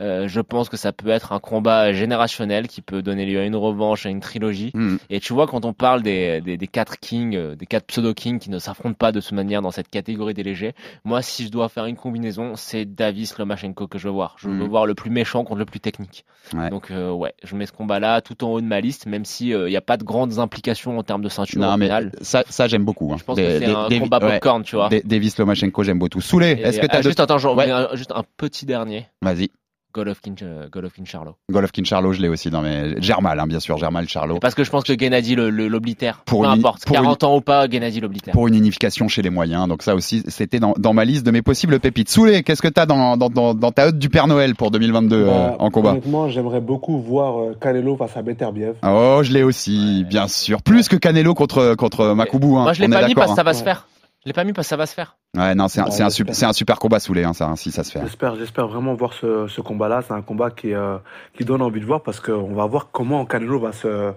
Euh, je pense que ça peut être un combat générationnel qui peut donner lieu à une revanche, à une trilogie. Hmm. Et tu vois, quand on parle des, des, des quatre kings, euh, des quatre pseudo-kings qui ne s'affrontent pas de cette manière dans cette catégorie des légers, moi, si je dois faire une combinaison, c'est Davis Lomachenko que je veux voir. Je veux Mhm. voir le plus méchant contre le plus technique. Ouais. Donc, euh, ouais, je mets ce combat-là tout en haut de ma liste, même si il n'y a pas de grandes implications en termes de ceinture Non mais ça, ça j'aime beaucoup. hein. Je pense Des- que c'est un combat ouais. popcorn, tu vois. Davis Lomachenko, j'aime beaucoup. Soulé, est-ce que juste, attends, Ouais. remets un- juste un petit dernier. Vas-y. Golovkin, euh, Golovkin Charlot. Golovkin Charlot, je l'ai aussi dans mes. Germal, hein, bien sûr, Germal Charlot. Parce que je pense que Gennady l'oblitère. Pour Peu une- importe, pour 40 ans ou pas, Gennady l'oblitère. Pour une unification chez les moyens. Donc ça aussi, c'était dans, dans ma liste de mes possibles pépites. Soulé, qu'est-ce que t'as dans, dans, dans, dans ta hotte du Père Noël pour 2022 euh, Bah, en combat? Honnêtement, j'aimerais beaucoup voir euh, Canelo face à Beterbiev. Oh, je l'ai aussi, bien sûr. Plus que Canelo contre contre Makoubou. Hein. Moi, je l'ai pas mis parce que ça hein. va se faire. Je l'ai pas mis parce que ça va se faire. Ouais, non, c'est un, super, un super combat Soulé, hein, ça, si ça se fait. J'espère, j'espère vraiment voir ce, ce combat-là. C'est un combat qui, euh, qui donne envie de voir parce qu'on va voir comment Canelo va se,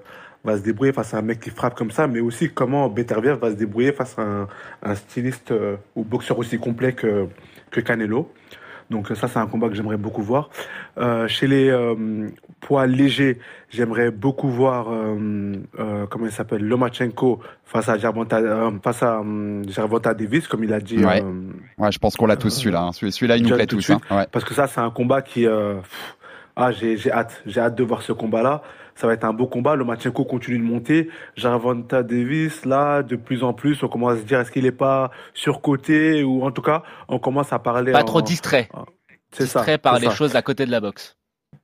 va se débrouiller face à un mec qui frappe comme ça, mais aussi comment Beterbiev va se débrouiller face à un, un styliste euh, ou boxeur aussi complet que, que Canelo. Donc ça, c'est un combat que j'aimerais beaucoup voir. Euh, chez les euh, poids légers, j'aimerais beaucoup voir euh, euh, comment il s'appelle Lomachenko face à Gervonta, euh, face à euh, Gervonta Davis, comme il a dit. Ouais. euh, Ouais, je pense qu'on l'a tous celui-là. Hein. Celui- Celui-là, il nous plaît tous. Hein. Ouais. parce que ça, c'est un combat qui. euh, pff, ah, j'ai j'ai hâte. J'ai hâte de voir ce combat-là. Ça va être un beau combat. Lomachenko continue de monter. Jarvonta Davis, là, de plus en plus, on commence à se dire est-ce qu'il est pas surcoté ou en tout cas, on commence à parler. Pas en- trop distrait. C'est ça. Distrait par les ça. choses à côté de la boxe.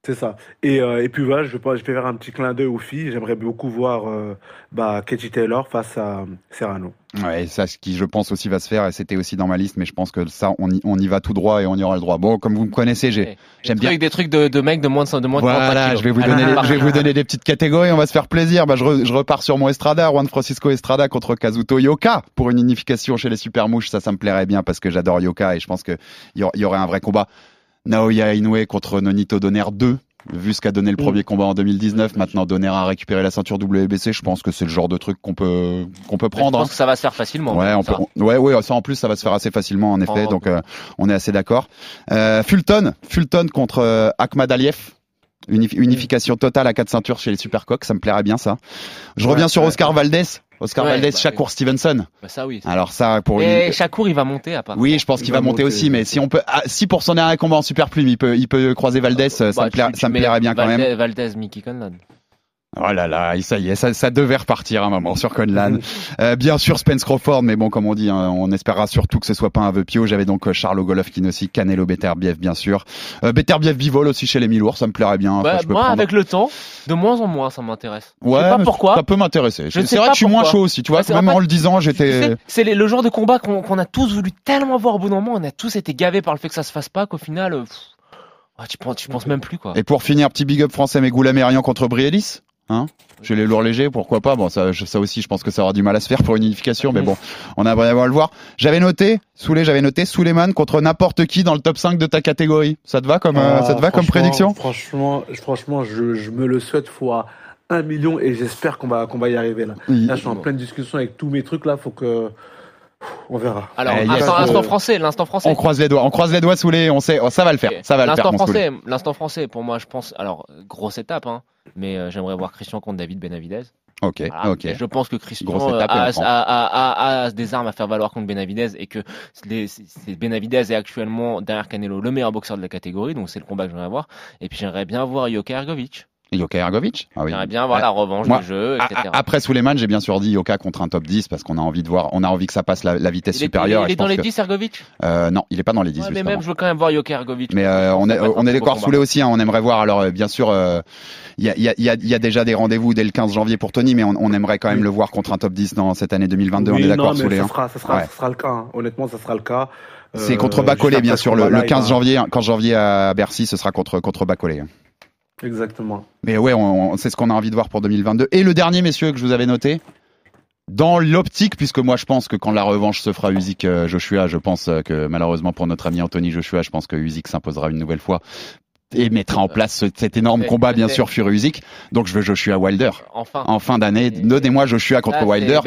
C'est ça. Et, euh, et puis voilà, je vais, pas, je vais faire un petit clin d'œil aux filles. J'aimerais beaucoup voir euh, bah, Katie Taylor face à euh, Serrano. Ouais, ça, ce qui, je pense, aussi va se faire, et c'était aussi dans ma liste, mais je pense que ça, on y, on y va tout droit et on y aura le droit. Bon, comme vous me connaissez, j'ai, Ouais. j'aime Des bien. trucs- Des trucs de, de mecs de moins de, de moins de 45 Voilà, je vais vous donner, c'est je parti. vais vous donner des petites catégories, on va se faire plaisir. Bah, je, re- je repars sur mon Estrada, Juan Francisco Estrada contre Kazuto Yoka pour une unification chez les super mouches. Ça, ça me plairait bien parce que j'adore Yoka et je pense que il y, y aurait un vrai combat. Naoya Inoue contre Nonito Donner 2. Vu ce qu'a donné le Mm. premier combat en 2019, maintenant Donner a récupéré la ceinture WBC. Je pense que c'est le genre de truc qu'on peut qu'on peut Je prendre. pense hein. que ça va se faire facilement. Ouais, on ça. peut, on- ouais, ouais, ça en plus, ça va se faire assez facilement, en effet. Oh, donc, euh, on est assez d'accord. Euh, Fulton, Fulton contre euh, Ahmad Aliev. Unif- unification totale à quatre ceintures chez les Supercoques, ça me plairait bien ça. Je Ouais, reviens sur ouais, Oscar Valdez. Oscar Ouais, Valdez, bah, Shakur Stevenson. Bah, ça oui. Alors ça, pour Et une... Shakur, il va monter à part. Oui, je pense Il qu'il va va monter aussi, mais si on peut, ah, si pour son dernier combat en super plume, il peut, il peut croiser Valdez, ça, Bah, me, plaira- tu- tu ça me mets plairait bien quand Valdez, même. Valdez, Mickey Conlan. Oh là là, ça y est, ça, ça devait repartir un moment sur Conlan. Euh, bien sûr Spence Crawford, mais bon, comme on dit, hein, on espérera surtout que ce soit pas un vœu piot. J'avais donc euh, Charles Golovkin aussi, Canelo Beterbiev bien sûr. Euh, Beterbiev Bivol aussi chez les Milours, ça me plairait bien. Bah, Enfin, je peux moi, prendre- avec le temps, de moins en moins, ça m'intéresse. Ouais, je sais pas pourquoi. Ça peut m'intéresser. C'est sais vrai pas que je suis moins chaud aussi, tu vois. Ouais, c'est- en même fait, en le disant, j'étais. C'est le genre de combat qu'on a tous voulu tellement voir au bout d'un moment. On a tous été gavés par le fait que ça se fasse pas qu'au final, euh, pff, ah, tu penses, tu penses même plus quoi. Et pour finir, petit big up français, mais Goulamérian contre Brielis. Hein Chez les lourds légers, pourquoi pas? Bon, ça, aussi, je pense que ça aura du mal à se faire pour une unification, mais bon, on aimerait avoir le voir. J'avais noté, Soulé, j'avais noté Suleiman contre n'importe qui dans le top 5 de ta catégorie. Ça te va comme, euh, Ah, ça te va comme franchement- prédiction? Franchement, franchement, je, je me le souhaite fois un million et j'espère qu'on va, qu'on va y arriver là. Oui. Là, je suis en pleine discussion avec tous mes trucs là, faut que. On verra. Alors, Eh, yes. instant, Euh, instant français, l'instant français. On croise les doigts, on croise les doigts, Soulé, on sait, oh, ça va le faire, ça va le faire, L'instant français, l'instant français, pour moi, je pense. Alors, grosse étape, hein. Mais euh, j'aimerais voir Christian contre David Benavidez. Ok, Voilà. ok. Et je pense que Christian euh, a, prend. a- a- a- a des armes à faire valoir contre Benavidez et que les- Benavidez est actuellement derrière Canelo le meilleur boxeur de la catégorie, donc c'est le combat que j'aimerais voir. Et puis j'aimerais bien voir Yoka Ergovic. Yoka Ergovic Ah oui. J'aimerais bien voir Ah, la revanche moi, du jeu, a- etc. Après Suleiman, j'ai bien sûr dit Yoka contre un top 10 parce qu'on a envie de voir, on a envie que ça passe la, la vitesse il est, supérieure. il et est je dans les que- 10 Ergovic? Euh, non, il est pas dans les 10 Ouais, Mais même, je veux quand même voir Yoka Ergovic. Mais euh, on est, on est très beau d'accord combat. sous les aussi. hein, on aimerait voir. Alors euh, bien sûr, euh, il y, a, il y, a, il y a- il y a déjà des rendez-vous dès le 15 janvier pour Tony, mais on, on aimerait quand même Oui. le voir contre un top 10 dans cette année 2022. on Oui, est d'accord les. ça hein. sera, ça sera, Ouais. ça sera le cas. hein. Honnêtement, ça sera le cas. C'est Euh, contre Bacolé, juste bien sûr, le, le combat-là, 15 il va- janvier. 15 janvier à Bercy, ce sera contre contre Bacolé. Exactement. Mais ouais, c'est ce qu'on a envie de voir pour 2022. Et le dernier, messieurs, que je vous avais noté. Dans l'optique, puisque moi je pense que quand la revanche se fera Usyk euh, Joshua, je pense euh, que malheureusement pour notre ami Anthony Joshua, je pense que Usyk s'imposera une nouvelle fois et mettra en place ce- cet énorme combat, bien sûr, Fury Usyk. Donc je veux Joshua Wilder Enfin. en fin d'année. Donnez-moi Joshua contre Wilder.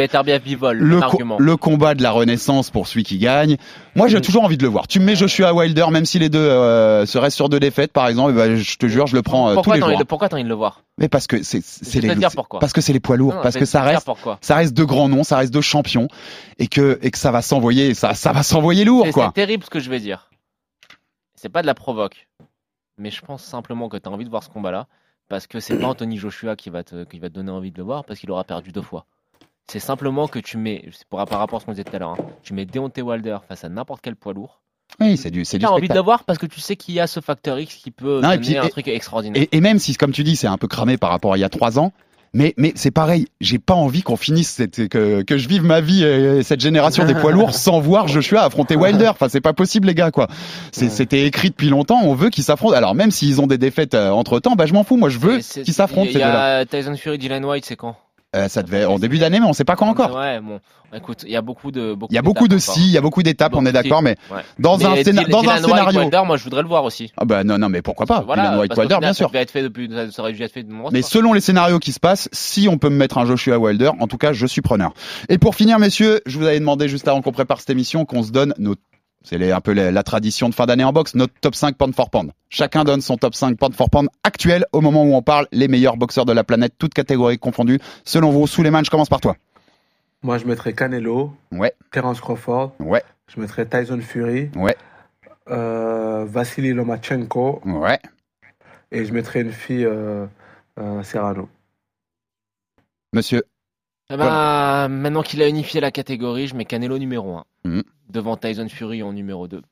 Bivol, Le, co- le combat de la renaissance pour celui qui gagne. Moi, j'ai Mm. toujours envie de le voir. Tu me mets Joshua Wilder, même si les deux euh, se restent sur deux défaites, par exemple, eh ben, je te jure, je le prends euh, tous Pourquoi les t'as jours. envie de- pourquoi t'as envie de le voir? Mais parce que c'est les parce que c'est les poids lourds, Non, parce que ça reste ça reste de grands noms, ça reste de champions et que et que ça va s'envoyer ça ça va s'envoyer lourd C'est- quoi. C'est terrible ce que je vais dire. C'est pas de la provoque. Mais je pense simplement que tu as envie de voir ce combat-là. Parce que c'est pas Anthony Joshua qui va, te, qui va te donner envie de le voir. Parce qu'il aura perdu deux fois. C'est simplement que tu mets, pour, par rapport à ce qu'on disait tout à l'heure, hein, tu mets Deontay Wilder face à n'importe quel poids lourd. Oui, c'est du c'est Tu du as envie de le voir parce que tu sais qu'il y a ce facteur X qui peut Non, et donner puis- un et- truc extraordinaire. Et, et même si comme tu dis, c'est un peu cramé par rapport à il y a trois ans. Mais, mais c'est pareil, j'ai pas envie qu'on finisse cette, que, que je vive ma vie et cette génération des poids lourds sans voir Joshua affronter Wilder. Enfin, c'est pas possible, les gars, quoi. C'était écrit depuis longtemps, on veut qu'ils s'affrontent. Alors, même s'ils ont des défaites entre temps, bah, je m'en fous. Moi, je veux qu'ils s'affrontent, ces deux-là. Tyson Fury, Dylan White, c'est quand? Euh, ça devait en début d'année, mais on sait pas quand encore. Ouais, bon. Écoute, il y a beaucoup de. Beaucoup Il y a beaucoup de si, il y a beaucoup d'étapes, on est d'accord, mais. Ouais. dans un, scéna- dans un Dylan White, scénario. Wilder, moi, je voudrais le voir aussi. Ah bah non, non, mais pourquoi pas Voilà, Dylan White Wilder, final, bien sûr. Ça, devait être fait depuis, ça aurait dû être fait de Mais fois. selon les scénarios qui se passent, si on peut me mettre un Joshua Wilder, en tout cas, je suis preneur. Et pour finir, messieurs, je vous avais demandé juste avant qu'on prépare cette émission qu'on se donne nos c'est un peu la tradition de fin d'année en boxe, notre top 5 pound for pound. Chacun donne son top 5 pound for pound actuel au moment où on parle, les meilleurs boxeurs de la planète, toutes catégories confondues. Selon vous, sous les mains, je commence par toi. Moi, je mettrais Canelo, Ouais, Terence Crawford, ouais, je mettrais Tyson Fury, ouais, euh, Vassili Lomachenko ouais. et je mettrais une fille euh, euh, Serrano. Monsieur, Eh ben, maintenant qu'il a unifié la catégorie, je mets Canelo numéro 1. Mhm. Devant Tyson Fury en numéro 2.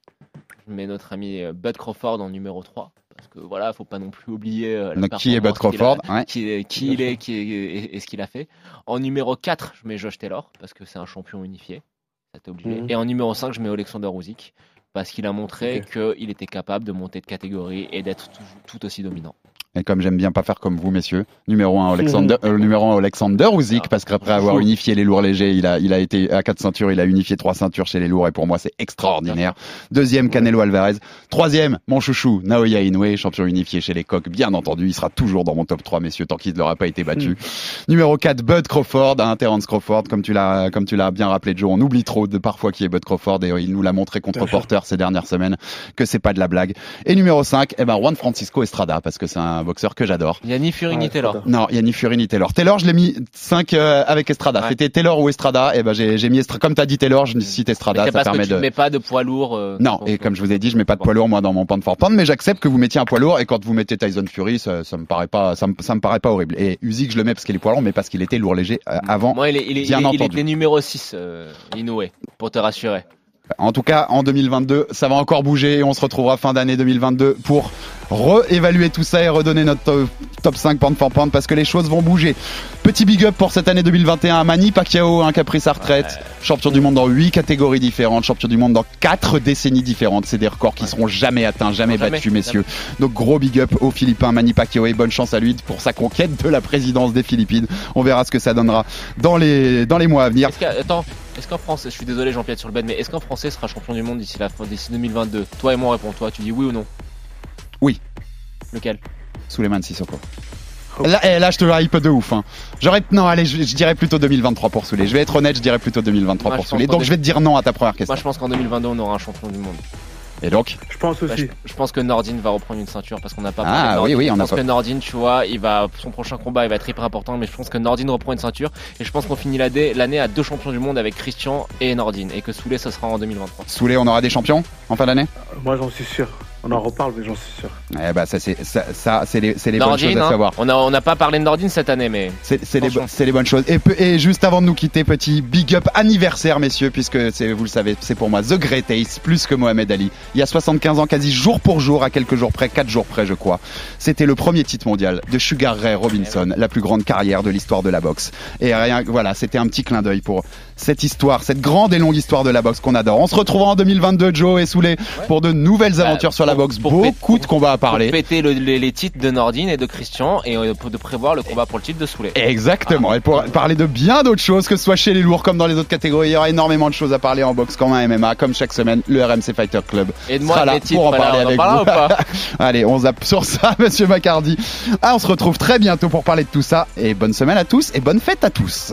Je mets notre ami euh, Bud Crawford en numéro 3. Parce que voilà, faut pas non plus oublier euh, la qui est Bud a- Crawford? Ouais. qui, est- qui il est, qui est, et, et ce qu'il a fait. En numéro 4, je mets Josh Taylor, parce que c'est un champion unifié. Ça t'est obligé. Mhm. Et en numéro 5, je mets Alexander Usyk, parce qu'il a montré qu'il était capable de monter de catégorie et d'être tout, tout aussi dominant. Et comme j'aime bien pas faire comme vous, messieurs, numéro 1 Alexander, euh, numéro 1 Alexander Ah. parce qu'après avoir unifié les lourds légers, il a, il a été à quatre ceintures, il a unifié trois ceintures chez les lourds, et pour moi c'est extraordinaire. Deuxième Canelo Alvarez, troisième mon chouchou Naoya Inoue, champion unifié chez les coqs, bien entendu, il sera toujours dans mon top 3 messieurs tant qu'il ne l'aura pas été battu. Numéro 4 Bud Crawford, hein, Terence Crawford, comme tu l'as, comme tu l'as bien rappelé Joe, on oublie trop de parfois qui est Bud Crawford et il nous l'a montré contre. Porter ces dernières semaines que c'est pas de la blague. Et numéro 5, eh ben Juan Francisco Estrada parce que c'est un boxeur que j'adore. Il y a ni Fury ni Taylor. Non, il y a ni Fury ni Taylor. Taylor, je l'ai mis 5 avec Estrada. Ouais. C'était Taylor ou Estrada. Et ben j'ai j'ai mis Estrada. Comme t'as dit Taylor, je cite Estrada. Mais Ça parce que permet tu de. mets pas de poids lourd. euh, Non, et comme je vous ai dit, je mets pas de poids lourd moi dans mon pan for pound, mais j'accepte que vous mettiez un poids lourd et quand vous mettez Tyson Fury, ça, ça me paraît pas, ça me, ça me paraît pas horrible. Et Usyk, je le mets parce qu'il est poids lourd, mais parce qu'il était lourd léger euh, avant. Moi, il, est, il, est, bien il, est- il entendu. était numéro 6, euh, Inoue, pour te rassurer. En tout cas, en 2022, ça va encore bouger et on se retrouvera fin d'année 2022 pour réévaluer tout ça et redonner notre to- top 5 pound for pound parce que les choses vont bouger. Petit big up pour cette année 2021 à Manny Pacquiao, un pris sa retraite, champion du monde dans 8 catégories différentes, champion du monde dans 4 décennies différentes. C'est des records qui seront jamais atteints, jamais, Jamais, battus, messieurs. Donc gros big up aux Philippins, Manny Pacquiao et bonne chance à lui pour sa conquête de la présidence des Philippines. On verra ce que ça donnera dans les, dans les mois à venir. Attends, est-ce qu'en France, je suis désolé, j'empiète sur le bed, mais est-ce qu'un Français sera champion du monde d'ici la fin, d'ici 2022 Toi et moi, réponds-toi. Tu dis oui ou non? Oui. Lequel? Suleiman Sissoko. Là, eh, là, je te hype de ouf. Hein. J'aurais, non, allez, je, je dirais plutôt 2023 pour Soulé. Je vais être honnête, je dirais plutôt 2023 Moi, pour Soulé. Donc, qu'en je vais te dire non à ta première question. Moi, je pense qu'en 2022, on aura un champion du monde. Et donc Je pense Bah, aussi. je, je pense que Nordine va reprendre une ceinture parce qu'on n'a pas Ah, oui, oui, on Je a pense pas- que Nordine, tu vois, il va, son prochain combat, il va être hyper important, mais je pense que Nordine reprend une ceinture et je pense qu'on finit l'année l'année à deux champions du monde avec Christian et Nordine et que Soulé, ce sera en 2023. Soulé, on aura des champions en fin d'année? Moi, j'en suis sûr. On en reparle, mais j'en suis sûr. Eh bah, ça, c'est, ça, les, c'est les bonnes choses à hein. savoir. on n'a pas parlé de Nordine cette année, mais C'est, c'est les, les bonnes choses. Et, juste avant de nous quitter, petit big up anniversaire, messieurs, puisque c'est, vous le savez, c'est pour moi The Great Ace, plus que Mohamed Ali. Il y a 75 ans, quasi jour pour jour, à quelques jours près, 4 jours près, je crois. C'était le premier titre mondial de Sugar Ray Robinson, la plus grande carrière de l'histoire de la boxe. Et rien, voilà, c'était un petit clin d'œil pour cette histoire, cette grande et longue histoire de la boxe qu'on adore. On se retrouvera en 2022, Joe et Soulé, pour de nouvelles aventures sur la Bah, pour- boxe. pour Beaucoup de combats à pour parler. péter le- les, les titres de Nordine et de Christian et euh, pour de prévoir le combat pour le titre de Soulé. Exactement. Et pour parler de bien d'autres choses, que ce soit chez les lourds comme dans les autres catégories, il y aura énormément de choses à parler en boxe comme en MMA, comme chaque semaine, le RMC Fighter Club Et de moi, sera là titres, pour en parler en avec vous. ou pas Allez, on zappe sur ça, monsieur Macardy. Ah, on se retrouve très bientôt pour parler de tout ça. Et bonne semaine à tous et bonne fête à tous.